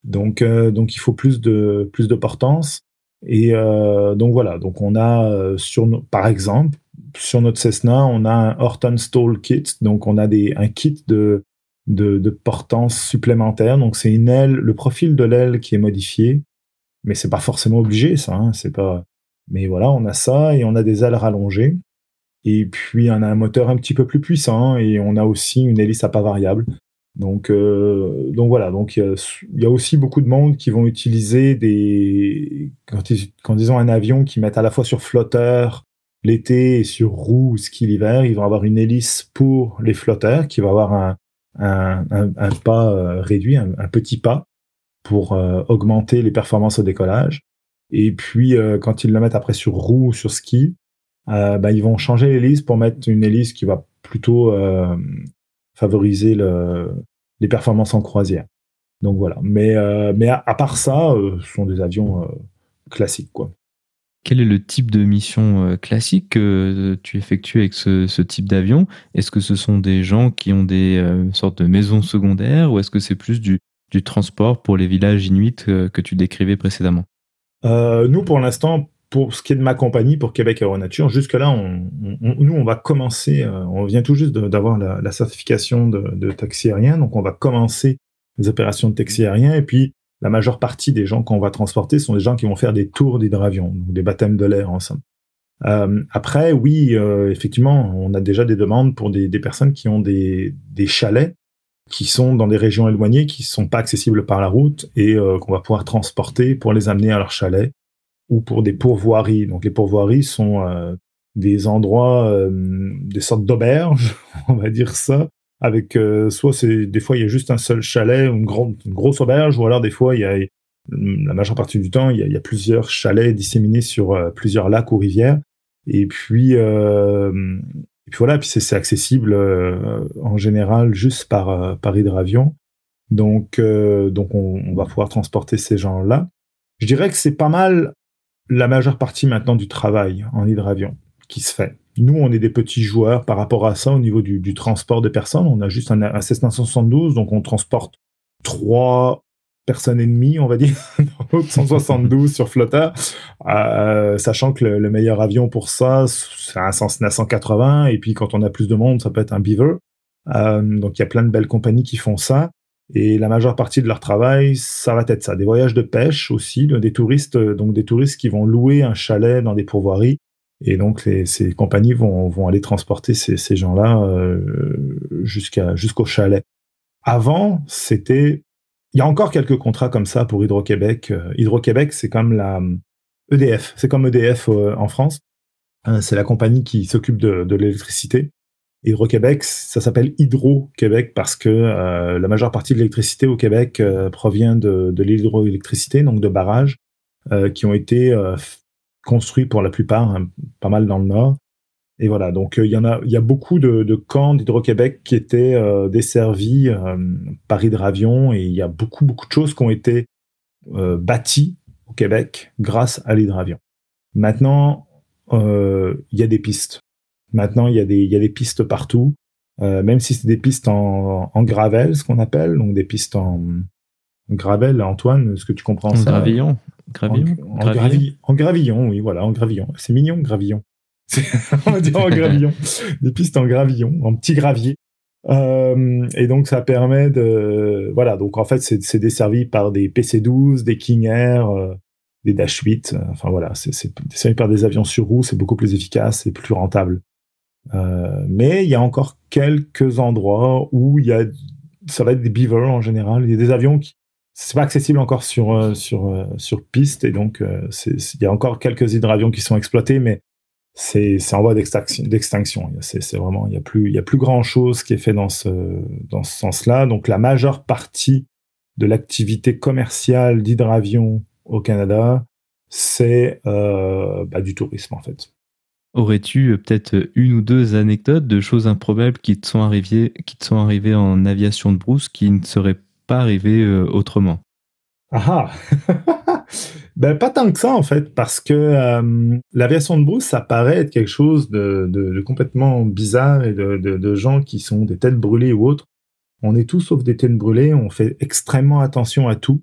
Donc, euh, donc il faut plus de plus de portance. Et donc voilà, donc on a sur par exemple sur notre Cessna, on a un Horton Stall kit, donc on a des un kit de de, portance supplémentaire. Donc c'est une aile, le profil de l'aile qui est modifié, mais c'est pas forcément obligé ça. Hein, c'est pas. Mais voilà, on a ça et on a des ailes rallongées. Et puis on a un moteur un petit peu plus puissant et on a aussi une hélice à pas variable. Donc, euh, donc voilà, donc il y, a aussi beaucoup de monde qui vont utiliser des quand ils, ont un avion qui mettent à la fois sur flotteur l'été et sur roue ski l'hiver, ils vont avoir une hélice pour les flotteurs qui va avoir un, un, pas euh, réduit, un, petit pas pour euh, augmenter les performances au décollage. Et puis euh, quand ils le mettent après sur roue ou sur ski, bah, ils vont changer l'hélice pour mettre une hélice qui va plutôt favoriser le, les performances en croisière. Donc voilà. Mais, mais à, à, part ça, ce sont des avions classiques, quoi. Quel est le type de mission euh, classique que tu effectues avec ce, type d'avion? Est-ce que ce sont des gens qui ont des euh, sortes de maisons secondaires ou est-ce que c'est plus du, transport pour les villages inuits que tu décrivais précédemment? Nous, pour l'instant, pour ce qui est de ma compagnie, pour Québec Aéronature, jusque-là, nous, on va commencer, on vient tout juste d'avoir la, certification de, de, taxi aérien, donc on va commencer les opérations de taxi aérien, et puis la majeure partie des gens qu'on va transporter sont des gens qui vont faire des tours d'hydravion, donc des baptêmes de l'air ensemble. Euh, après, oui, euh, effectivement, on a déjà des demandes pour des, personnes qui ont des, chalets qui sont dans des régions éloignées, qui ne sont pas accessibles par la route et euh, qu'on va pouvoir transporter pour les amener à leur chalet ou pour des pourvoiries. Donc les pourvoiries sont des endroits, des sortes d'auberges, on va dire ça, avec soit c'est des fois il y a juste un seul chalet, une, grande, grosse auberge, ou alors des fois il y a la majeure partie du temps il y a, plusieurs chalets disséminés sur plusieurs lacs ou rivières. Et puis, euh, voilà, puis c'est accessible euh, en général juste par, euh, par hydravion. Donc, donc on, va pouvoir transporter ces gens-là. Je dirais que c'est pas mal la majeure partie maintenant du travail en hydravion qui se fait. Nous, on est des petits joueurs par rapport à ça au niveau du, du transport des personnes. On a juste un, un Cessna 172, donc on transporte trois personne et on va dire, dans 172 sur flotteur, euh, sachant que le, meilleur avion pour ça, c'est un Cessna 180, et puis quand on a plus de monde, ça peut être un Beaver. Euh, donc il y a plein de belles compagnies qui font ça, et la majeure partie de leur travail, ça va être ça. Des voyages de pêche aussi, des touristes, donc des touristes qui vont louer un chalet dans des pourvoiries, et donc ces compagnies vont, aller transporter ces, gens-là euh, jusqu'au chalet. Avant, c'était il y a encore quelques contrats comme ça pour Hydro-Québec. Euh, Hydro-Québec, c'est comme la EDF, c'est comme EDF euh, en France. c'est la compagnie qui s'occupe de, l'électricité. Hydro-Québec, ça s'appelle Hydro-Québec parce que la majeure partie de l'électricité au Québec provient de, de l'hydroélectricité, donc de barrages qui ont été construits pour la plupart, hein, pas mal dans le nord, et voilà, donc euh, il y en a, il y a beaucoup de, de camps d'Hydro-Québec qui étaient euh, desservis euh, par hydravion et il y a beaucoup beaucoup de choses qui ont été bâties au Québec grâce à l'hydravion. Maintenant, il y a des pistes. Maintenant, il y a des, il y a des pistes partout, même si c'est des pistes en, en gravel, ce qu'on appelle, donc des pistes en, gravel. Antoine, est-ce que tu comprends en ça? Gravillon. Gravillon. En, en, gravillon, oui, voilà, en gravillon. C'est mignon, gravillon. on va dire en gravillon, des pistes en gravillon, en petit gravier. Euh, et donc ça permet de, voilà, donc en fait c'est desservi par des PC-12, des King Air, euh, des Dash 8. Euh, enfin voilà, c'est desservi par des avions sur roue, c'est beaucoup plus efficace et plus rentable. mais il y a encore quelques endroits où il y a, ça va être des beavers en général. Il y a des avions qui c'est pas accessible encore sur sur sur piste et donc il y a encore quelques hydravions qui sont exploités, mais c'est en voie d'extinction. C'est vraiment, il n'y a plus, il y a plus grand chose qui est fait dans ce, dans ce sens-là. Donc, la majeure partie de l'activité commerciale d'hydravion au Canada, c'est euh, bah, du tourisme, en fait. Aurais-tu euh, peut-être une ou deux anecdotes de choses improbables qui te sont arrivées, qui te sont arrivées en aviation de brousse qui ne seraient pas arrivées euh, autrement Ah, ah. Ben, pas tant que ça, en fait, parce que euh, l'aviation de brousse, ça paraît être quelque chose de, complètement bizarre et de, gens qui sont des têtes brûlées ou autres. On est tous sauf des têtes brûlées, on fait extrêmement attention à tout.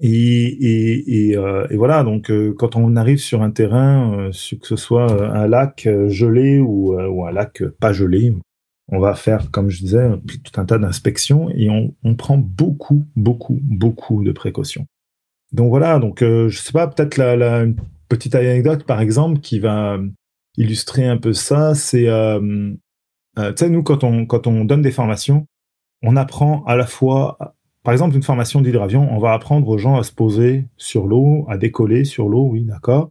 Et, euh, voilà, donc euh, quand on arrive sur un terrain, que ce soit un lac gelé ou un lac pas gelé, on va faire, comme je disais, tout un tas d'inspections et on, prend beaucoup, beaucoup, beaucoup de précautions. Donc voilà, donc euh, je sais pas, peut-être la, une petite anecdote par exemple qui va illustrer un peu ça, c'est euh, euh, tu sais nous quand on quand on donne des formations, on apprend à la fois par exemple une formation d'hydravion, on va apprendre aux gens à se poser sur l'eau, à décoller sur l'eau, oui, d'accord.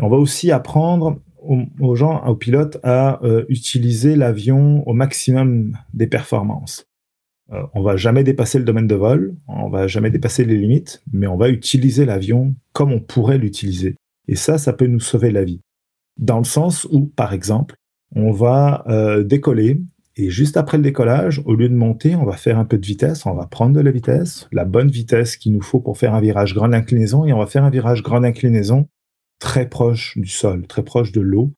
On va aussi apprendre aux, gens, aux pilotes à utiliser l'avion au maximum des performances. Euh, on va jamais dépasser le domaine de vol, on va jamais dépasser les limites, mais on va utiliser l'avion comme on pourrait l'utiliser. Et ça, ça peut nous sauver la vie. Dans le sens où, par exemple, on va euh, décoller et juste après le décollage, au lieu de monter, on va faire un peu de vitesse, on va prendre de la vitesse, la bonne vitesse qu'il nous faut pour faire un virage grande inclinaison, et on va faire un virage grande inclinaison très proche du sol, très proche de l'eau.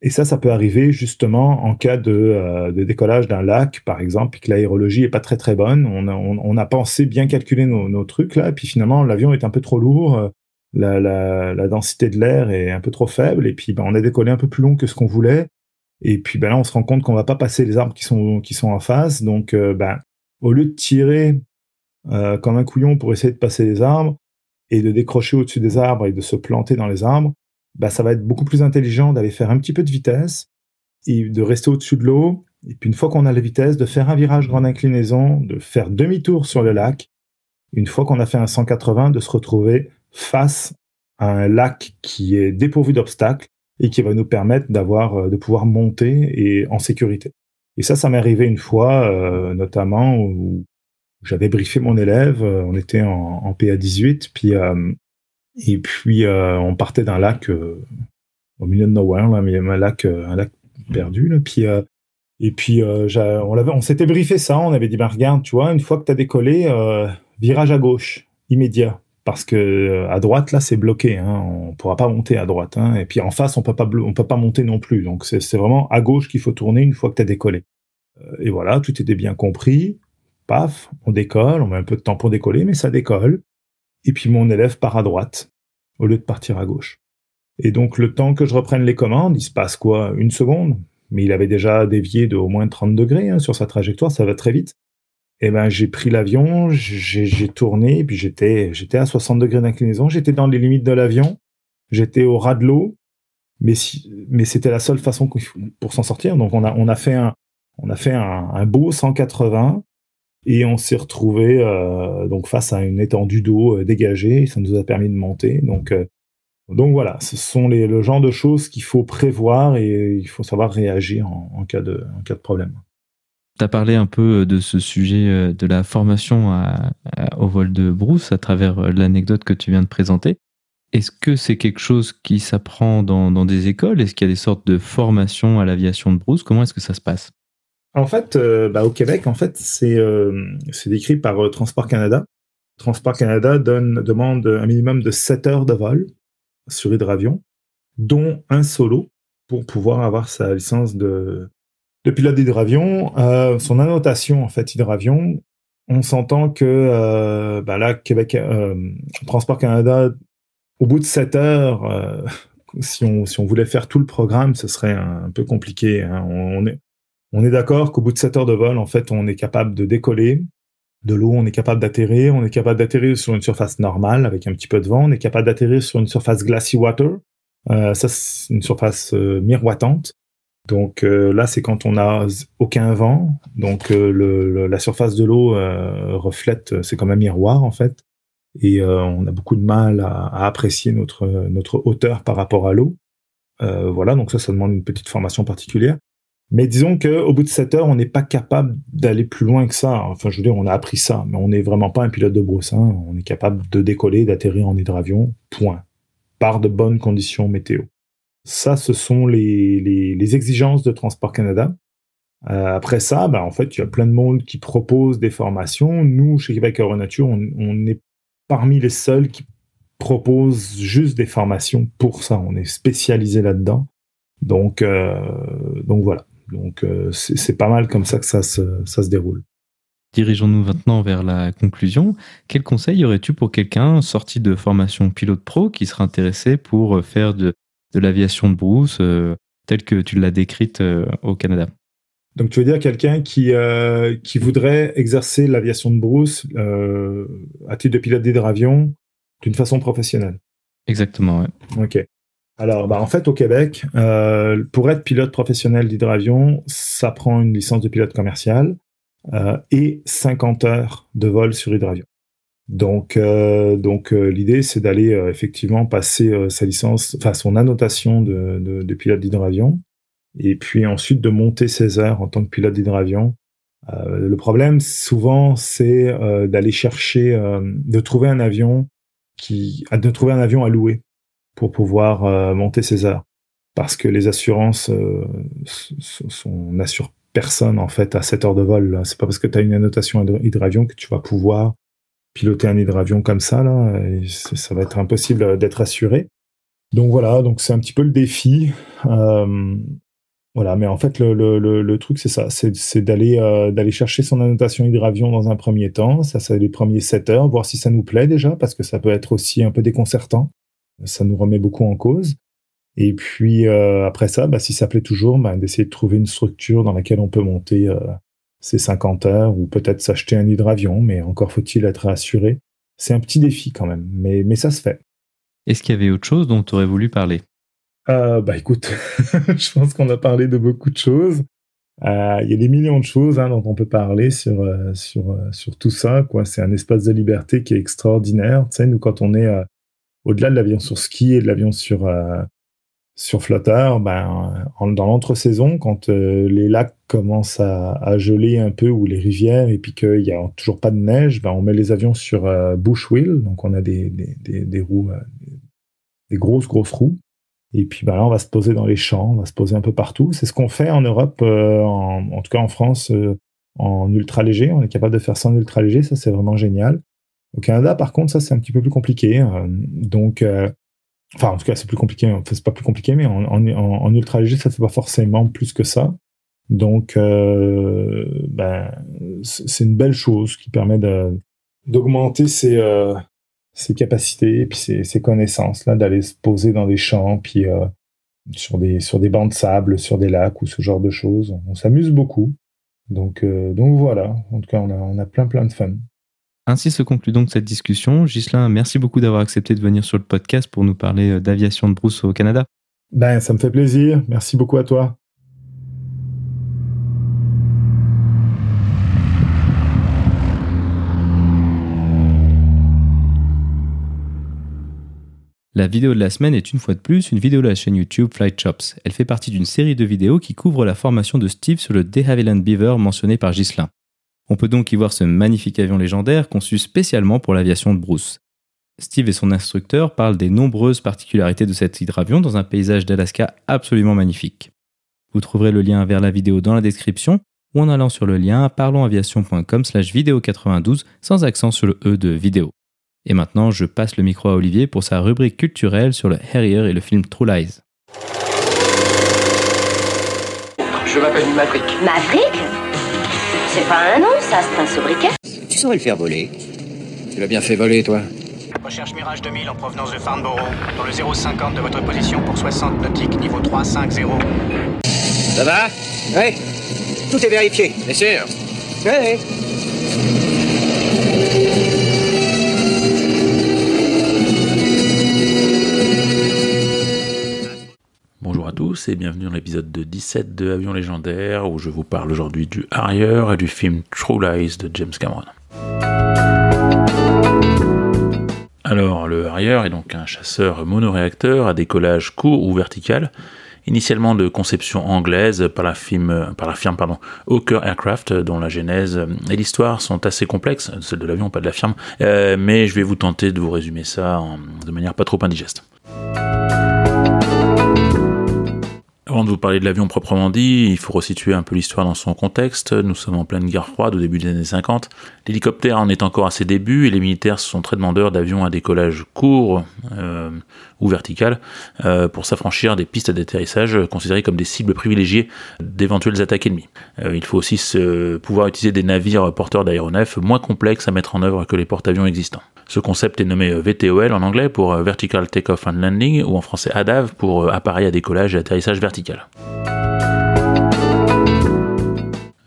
Et ça, ça peut arriver justement en cas de, euh, décollage d'un lac, par exemple, et que l'aérologie est pas très très bonne. On a, pensé bien calculer nos, trucs là, et puis finalement l'avion est un peu trop lourd, euh, la densité de l'air est un peu trop faible, et puis ben, on a décollé un peu plus long que ce qu'on voulait. Et puis ben là, on se rend compte qu'on va pas passer les arbres qui sont qui sont en face. Donc euh, ben au lieu de tirer comme un couillon pour essayer de passer les arbres et de décrocher au-dessus des arbres et de se planter dans les arbres, bah, ça va être beaucoup plus intelligent d'aller faire un petit peu de vitesse et de rester au-dessus de l'eau. Et puis une fois qu'on a la vitesse, de faire un virage grande inclinaison, de faire demi-tour sur le lac. Une fois qu'on a fait un 180, de se retrouver face à un lac qui est dépourvu d'obstacles et qui va nous permettre d'avoir, euh, de pouvoir monter et en sécurité. Et ça, ça m'est arrivé une fois, euh, notamment où j'avais briefé mon élève. Euh, on était en, en PA18, puis et puis euh, on partait d'un lac euh, au milieu de nowhere, là, mais un lac, euh, un lac perdu. Là, puis et puis on s'était briefé ça. On avait dit ben regarde, tu vois, une fois que tu as décollé, virage à gauche immédiat parce que à droite là c'est bloqué, hein, on pourra pas monter à droite, hein, et puis en face on peut pas on peut pas monter non plus, donc c'est vraiment à gauche qu'il faut tourner une fois que tu as décollé. et voilà, tout était bien compris. Paf, on décolle, on met un peu de temps pour décoller, mais ça décolle. Et puis mon élève part à droite au lieu de partir à gauche. Et donc le temps que je reprenne les commandes, il se passe quoi? Une seconde? Mais il avait déjà dévié de au moins 30 degrés hein, sur sa trajectoire, ça va très vite. Et eh ben j'ai pris l'avion, j'ai tourné, puis j'étais j'étais à 60 degrés d'inclinaison, j'étais dans les limites de l'avion, j'étais au ras de l'eau, mais c'était la seule façon pour s'en sortir. Donc on a on a fait un on a fait un beau 180 et on s'est retrouvé euh, donc face à une étendue d'eau euh, dégagée. Ça nous a permis de monter. Donc, euh, donc voilà, ce sont les, le genre de choses qu'il faut prévoir et il faut savoir réagir en, cas, de, en cas de problème. Tu as parlé un peu de ce sujet de la formation au vol de brousse à travers l'anecdote que tu viens de présenter. Est-ce que c'est quelque chose qui s'apprend dans, dans des écoles? Est-ce qu'il y a des sortes de formations à l'aviation de brousse? Comment est-ce que ça se passe? En fait, euh, bah, au Québec, en fait, c'est euh, décrit par euh, Transport Canada. Transport Canada demande un minimum de 7 heures de vol sur hydravion, dont un solo pour pouvoir avoir sa licence de, de pilote d'hydravion. son annotation, en fait, hydravion, on s'entend que bah là, Québec, Transport Canada, au bout de 7 heures, si on, si on voulait faire tout le programme, ce serait un, peu compliqué. Hein. On, est, on est d'accord qu'au bout de 7 heures de vol, en fait, on est capable de décoller de l'eau, on est capable d'atterrir, on est capable d'atterrir sur une surface normale avec un petit peu de vent, on est capable d'atterrir sur une surface glassy water, euh, ça c'est une surface euh, miroitante. Donc euh, là, c'est quand on n'a aucun vent, donc la surface de l'eau reflète, c'est comme un miroir en fait, et on a beaucoup de mal à, à, apprécier notre notre hauteur par rapport à l'eau. voilà, donc ça, ça demande une petite formation particulière. Mais disons qu'au bout de 7 heures, on n'est pas capable d'aller plus loin que ça. Enfin, je veux dire, on a appris ça, mais on n'est vraiment pas un pilote de brousse. Hein. On est capable de décoller, d'atterrir en hydravion, point. Par de bonnes conditions météo. Ça, ce sont les, les, exigences de Transport Canada. Euh, après ça, ben, en fait, il y a plein de monde qui propose des formations. Nous, chez Québec Aéronature, on, on est parmi les seuls qui proposent juste des formations pour ça. On est spécialisé là-dedans. Donc, euh, donc voilà. Donc euh, c'est pas mal comme ça que ça se, ça se déroule. Dirigeons-nous maintenant vers la conclusion. Quel conseil aurais-tu pour quelqu'un sorti de formation pilote pro qui serait intéressé pour faire de, de l'aviation de brousse euh, telle que tu l'as décrite euh, au Canada? Donc tu veux dire quelqu'un qui, qui voudrait exercer l'aviation de brousse à titre de pilote d'hydravion d'une façon professionnelle? Exactement, ouais. Ok. Alors, bah, en fait, au Québec, euh, pour être pilote professionnel d'hydravion, ça prend une licence de pilote commercial euh, et 50 heures de vol sur hydravion. Donc, euh, donc l'idée, c'est d'aller effectivement passer sa licence, enfin son annotation de, de, de pilote d'hydravion, et puis ensuite de monter ses heures en tant que pilote d'hydravion. le problème, souvent, c'est d'aller chercher, de trouver un avion qui, de trouver un avion à louer pour pouvoir euh, monter ses heures. Parce que les assurances, euh, on n'assure personne en fait à 7 heures de vol. C'est pas parce que tu as une annotation hydravion que tu vas pouvoir piloter un hydravion comme ça. Là, ça va être impossible d'être assuré. donc voilà, donc c'est un petit peu le défi. Euh, mais en fait, le, truc, c'est ça, c'est d'aller euh, d'aller chercher son annotation hydravion dans un premier temps. Ça, c'est les premiers 7 heures, voir si ça nous plaît déjà, parce que ça peut être aussi un peu déconcertant. Ça nous remet beaucoup en cause. Et puis euh, après ça, bah, si ça plaît toujours, bah, d'essayer de trouver une structure dans laquelle on peut monter euh, ces 50 heures, ou peut-être s'acheter un hydravion, mais encore faut-il être assuré. C'est un petit défi quand même, mais, mais ça se fait. Est-ce qu'il y avait autre chose dont tu aurais voulu parler? Euh, bah écoute, je pense qu'on a parlé de beaucoup de choses. Euh, il y a des millions de choses hein, dont on peut parler sur sur sur tout ça. Quoi, c'est un espace de liberté qui est extraordinaire. Tu sais, nous quand on est au-delà de l'avion sur ski et de l'avion sur sur flotteur, ben dans l'entre-saison, quand les lacs commencent à, à, geler un peu ou les rivières et puis qu'il y a toujours pas de neige, ben on met les avions sur bush wheel, donc on a des des, des, roues, des grosses grosses roues et puis bah là, on va se poser dans les champs, on va se poser un peu partout. C'est ce qu'on fait en Europe, euh, en, tout cas en France, euh, en ultra léger. On est capable de faire ça en ultra léger, ça c'est vraiment génial. Au Canada, par contre, ça c'est un petit peu plus compliqué. Euh, donc, enfin, en tout cas, c'est plus compliqué. Enfin, c'est pas plus compliqué, mais en, ultra léger, ça fait pas forcément plus que ça. Donc, ben, c'est une belle chose qui permet d'augmenter ses, capacités et puis ses, connaissances là d'aller se poser dans des champs puis euh, sur des sur des bancs de sable sur des lacs ou ce genre de choses on s'amuse beaucoup donc euh, donc voilà en tout cas on a, on a plein plein de fun ainsi se conclut donc cette discussion Gislain merci beaucoup d'avoir accepté de venir sur le podcast pour nous parler euh, d'aviation de brousse au Canada ben ça me fait plaisir merci beaucoup à toi La vidéo de la semaine est une fois de plus une vidéo de la chaîne YouTube Flight Chops. Elle fait partie d'une série de vidéos qui couvre la formation de Steve sur le De Havilland Beaver mentionné par Ghislain. On peut donc y voir ce magnifique avion légendaire conçu spécialement pour l'aviation de Bruce. Steve et son instructeur parlent des nombreuses particularités de cet hydravion dans un paysage d'Alaska absolument magnifique. Vous trouverez le lien vers la vidéo dans la description ou en allant sur le lien parlonsaviation.com slash vidéo 92 sans accent sur le E de vidéo. Et maintenant, je passe le micro à Olivier pour sa rubrique culturelle sur le Harrier et le film True Lies. Je m'appelle Maverick. Maverick? C'est pas un nom, ça, c'est un sobriquet. Tu saurais le faire voler. Tu l'as bien fait voler, toi. Recherche Mirage 2000 en provenance de Farnborough, dans le 050 de votre position pour 60 nautiques, niveau 350. Ça va? Ouais. Tout est vérifié. Bien sûr. Ouais. À tous et bienvenue dans l'épisode de 17 de Avion légendaire où je vous parle aujourd'hui du Harrier et du film True Lies de James Cameron. Alors, le Harrier est donc un chasseur monoréacteur à décollage court ou vertical, initialement de conception anglaise par la, firme, pardon, Hawker Aircraft, dont la genèse et l'histoire sont assez complexes, celle de l'avion, pas de la firme, euh, mais je vais vous tenter de vous résumer ça de manière pas trop indigeste. Avant de vous parler de l'avion proprement dit, il faut resituer un peu l'histoire dans son contexte. Nous sommes en pleine guerre froide au début des années 50. L'hélicoptère en est encore à ses débuts et les militaires sont très demandeurs d'avions à décollage court euh, ou vertical euh, pour s'affranchir des pistes d'atterrissage considérées comme des cibles privilégiées d'éventuelles attaques ennemies. Euh, il faut aussi pouvoir utiliser des navires porteurs d'aéronefs moins complexes à mettre en œuvre que les porte-avions existants. Ce concept est nommé VTOL en anglais pour Vertical Takeoff and Landing ou en français ADAV pour appareil à décollage et atterrissage vertical.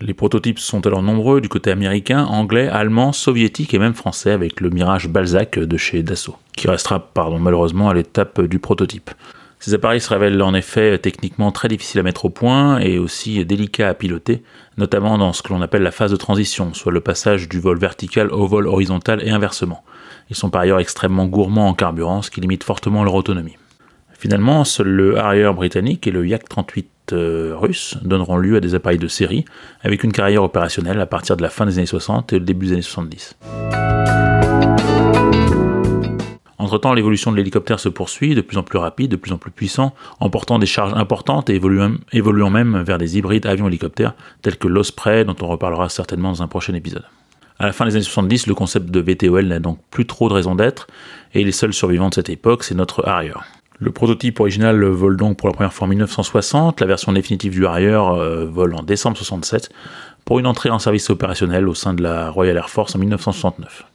Les prototypes sont alors nombreux du côté américain, anglais, allemand, soviétique et même français avec le Mirage Balzac de chez Dassault, qui restera pardon, malheureusement à l'étape du prototype. Ces appareils se révèlent en effet techniquement très difficiles à mettre au point et aussi délicats à piloter, notamment dans ce que l'on appelle la phase de transition, soit le passage du vol vertical au vol horizontal et inversement. Ils sont par ailleurs extrêmement gourmands en carburant, ce qui limite fortement leur autonomie. Finalement, seul le Harrier britannique et le Yak 38 euh, russe donneront lieu à des appareils de série, avec une carrière opérationnelle à partir de la fin des années 60 et le début des années 70. Entre-temps, l'évolution de l'hélicoptère se poursuit, de plus en plus rapide, de plus en plus puissant, emportant des charges importantes et évoluant, évoluant même vers des hybrides avions-hélicoptères, tels que l'Osprey, dont on reparlera certainement dans un prochain épisode. À la fin des années 70, le concept de VTOL n'a donc plus trop de raison d'être, et les seuls survivants de cette époque, c'est notre Harrier. Le prototype original vole donc pour la première fois en 1960, la version définitive du Harrier euh, vole en décembre 67 pour une entrée en service opérationnel au sein de la Royal Air Force en 1969.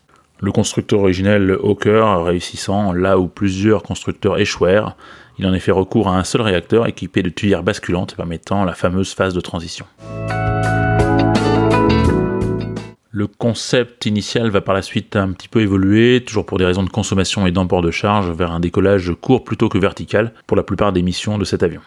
Le constructeur originel Hawker réussissant là où plusieurs constructeurs échouèrent, il en fait recours à un seul réacteur équipé de tuyères basculantes permettant la fameuse phase de transition. Le concept initial va par la suite un petit peu évoluer, toujours pour des raisons de consommation et d'emport de charge, vers un décollage court plutôt que vertical pour la plupart des missions de cet avion.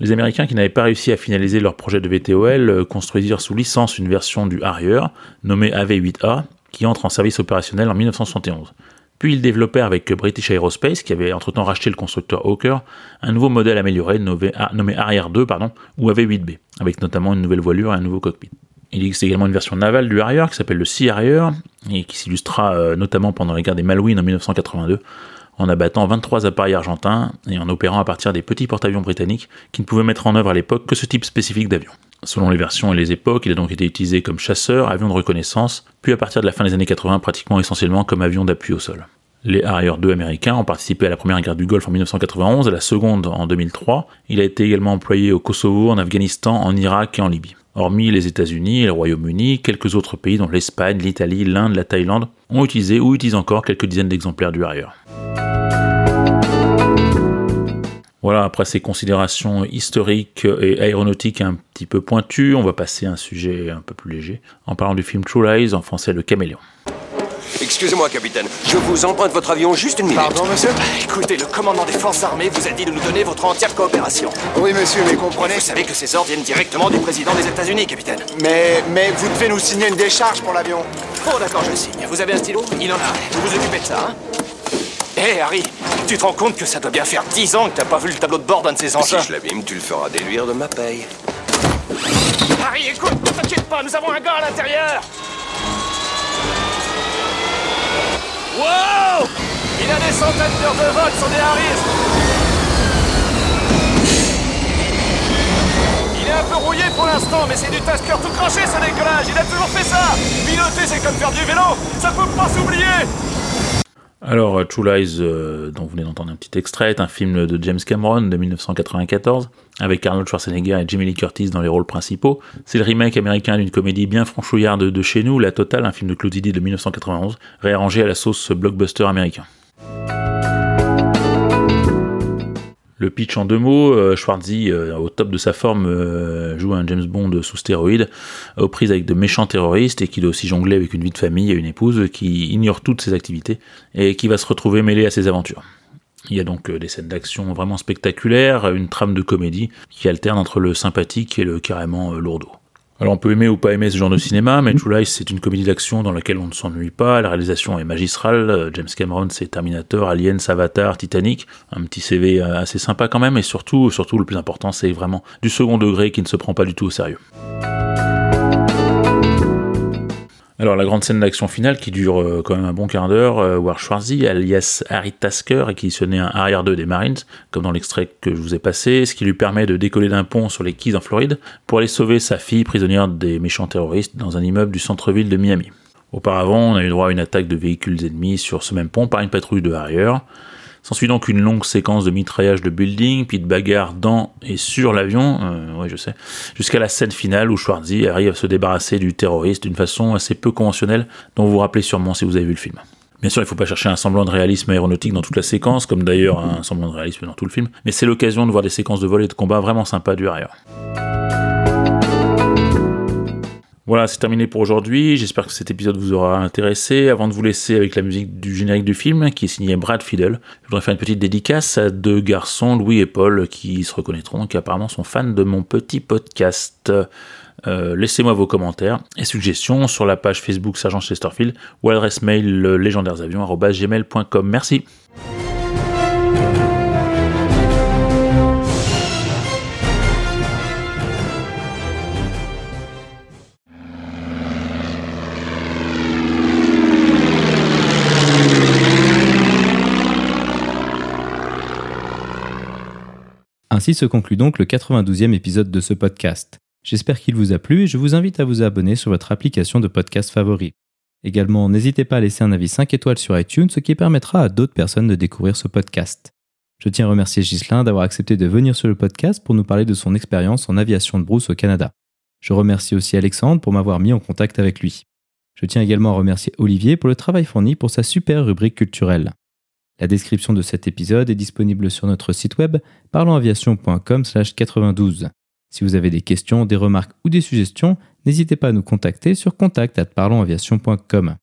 Les Américains qui n'avaient pas réussi à finaliser leur projet de VTOL construisirent sous licence une version du Harrier, nommée AV-8A, qui entre en service opérationnel en 1971. Puis ils développèrent avec British Aerospace, qui avait entre-temps racheté le constructeur Hawker, un nouveau modèle amélioré nommé, Arrière 2 pardon, ou AV8B, avec notamment une nouvelle voilure et un nouveau cockpit. Il existe également une version navale du Harrier qui s'appelle le Sea Harrier, et qui s'illustra euh, notamment pendant la guerre des Malouines en 1982, en abattant 23 appareils argentins et en opérant à partir des petits porte-avions britanniques qui ne pouvaient mettre en œuvre à l'époque que ce type spécifique d'avion. Selon les versions et les époques, il a donc été utilisé comme chasseur, avion de reconnaissance, puis à partir de la fin des années 80 pratiquement essentiellement comme avion d'appui au sol. Les Harrier 2 américains ont participé à la première guerre du Golfe en 1991 et la seconde en 2003. Il a été également employé au Kosovo, en Afghanistan, en Irak et en Libye. Hormis les États-Unis et le Royaume-Uni, quelques autres pays dont l'Espagne, l'Italie, l'Inde, la Thaïlande ont utilisé ou utilisent encore quelques dizaines d'exemplaires du Harrier. Voilà, après ces considérations historiques et aéronautiques un petit peu pointues, on va passer à un sujet un peu plus léger, en parlant du film True Lies, en français Le Caméléon. Excusez-moi, capitaine. Je vous emprunte votre avion juste une minute. Pardon, monsieur? Bah, Écoutez, le commandant des forces armées vous a dit de nous donner votre entière coopération. Oui, monsieur, mais comprenez. Vous savez que ces ordres viennent directement du président des États-Unis, capitaine. Mais, mais vous devez nous signer une décharge pour l'avion. Bon, d'accord, je signe. Vous avez un stylo? Il en a. Vous vous occupez de ça, hein? Hé, Harry, tu te rends compte que ça doit bien faire 10 ans que t'as pas vu le tableau de bord d'un de ces engins Si je l'abîme, tu le feras déluire de ma paye. Harry, écoute, ne t'inquiète pas, nous avons un gars à l'intérieur. Wow! Il a des centaines d'heures de vol sur des Harris Il est un peu rouillé pour l'instant, mais c'est du tasker tout craché ce décollage. Il a toujours fait ça. Piloter, c'est comme faire du vélo. Ça peut pas s'oublier Alors, euh, True Lies, euh, dont vous venez d'entendre un petit extrait, est un film de James Cameron de 1994, avec Arnold Schwarzenegger et Jimmy Lee Curtis dans les rôles principaux. C'est le remake américain d'une comédie bien franchouillarde de chez nous, La Totale, un film de Claude Zidi de 1991, réarrangé à la sauce blockbuster américain. Le pitch en deux mots, euh, Schwarzy, euh, au top de sa forme, euh, joue un James Bond sous stéroïdes, aux prises avec de méchants terroristes et qui doit aussi jongler avec une vie de famille et une épouse qui ignore toutes ses activités et qui va se retrouver mêlé à ses aventures. Il y a donc euh, des scènes d'action vraiment spectaculaires, une trame de comédie qui alterne entre le sympathique et le carrément lourdeau. Alors on peut aimer ou pas aimer ce genre de cinéma, mais True Lies c'est une comédie d'action dans laquelle on ne s'ennuie pas, la réalisation est magistrale, Euh, James Cameron c'est Terminator, Aliens, Avatar, Titanic, un petit CV euh, assez sympa quand même, et surtout, surtout le plus important c'est vraiment du second degré qui ne se prend pas du tout au sérieux. Alors la grande scène d'action finale qui dure euh, quand même un bon quart d'heure, euh, War Schwarzy, alias Harry Tasker, réquisitionnait un arrière 2 des Marines, comme dans l'extrait que je vous ai passé, ce qui lui permet de décoller d'un pont sur les Keys en Floride pour aller sauver sa fille prisonnière des méchants terroristes dans un immeuble du centre-ville de Miami. Auparavant, on a eu droit à une attaque de véhicules ennemis sur ce même pont par une patrouille de Harrier. S'ensuit donc une longue séquence de mitraillage de buildings, puis de bagarres dans et sur l'avion, euh, ouais je sais, jusqu'à la scène finale où Schwarzy arrive à se débarrasser du terroriste d'une façon assez peu conventionnelle, dont vous vous rappelez sûrement si vous avez vu le film. Bien sûr, il ne faut pas chercher un semblant de réalisme aéronautique dans toute la séquence, comme d'ailleurs un semblant de réalisme dans tout le film, mais c'est l'occasion de voir des séquences de vol et de combat vraiment sympas du Harrier. Voilà, c'est terminé pour aujourd'hui. J'espère que cet épisode vous aura intéressé. Avant de vous laisser avec la musique du générique du film, qui est signée Brad Fiddle, je voudrais faire une petite dédicace à deux garçons, Louis et Paul, qui se reconnaîtront, qui apparemment sont fans de mon petit podcast. Euh, Laissez-moi vos commentaires et suggestions sur la page Facebook Sergent Chesterfield ou à l'adresse mail légendairesavions.gmail.com. Merci. Ainsi se conclut donc le 92e épisode de ce podcast. J'espère qu'il vous a plu et je vous invite à vous abonner sur votre application de podcast favori. Également, n'hésitez pas à laisser un avis 5 étoiles sur iTunes, ce qui permettra à d'autres personnes de découvrir ce podcast. Je tiens à remercier Ghislain d'avoir accepté de venir sur le podcast pour nous parler de son expérience en aviation de brousse au Canada. Je remercie aussi Alexandre pour m'avoir mis en contact avec lui. Je tiens également à remercier Olivier pour le travail fourni pour sa super rubrique culturelle. La description de cet épisode est disponible sur notre site web parlonsaviation.com/92. Si vous avez des questions, des remarques ou des suggestions, n'hésitez pas à nous contacter sur contact@parlonsaviation.com.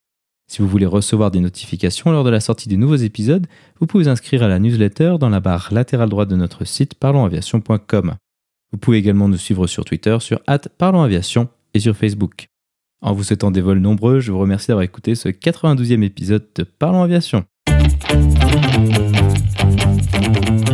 Si vous voulez recevoir des notifications lors de la sortie des nouveaux épisodes, vous pouvez inscrire à la newsletter dans la barre latérale droite de notre site parlonsaviation.com. Vous pouvez également nous suivre sur Twitter sur @parlonsaviation et sur Facebook. En vous souhaitant des vols nombreux, je vous remercie d'avoir écouté ce 92e épisode de Parlons Aviation. Thank you.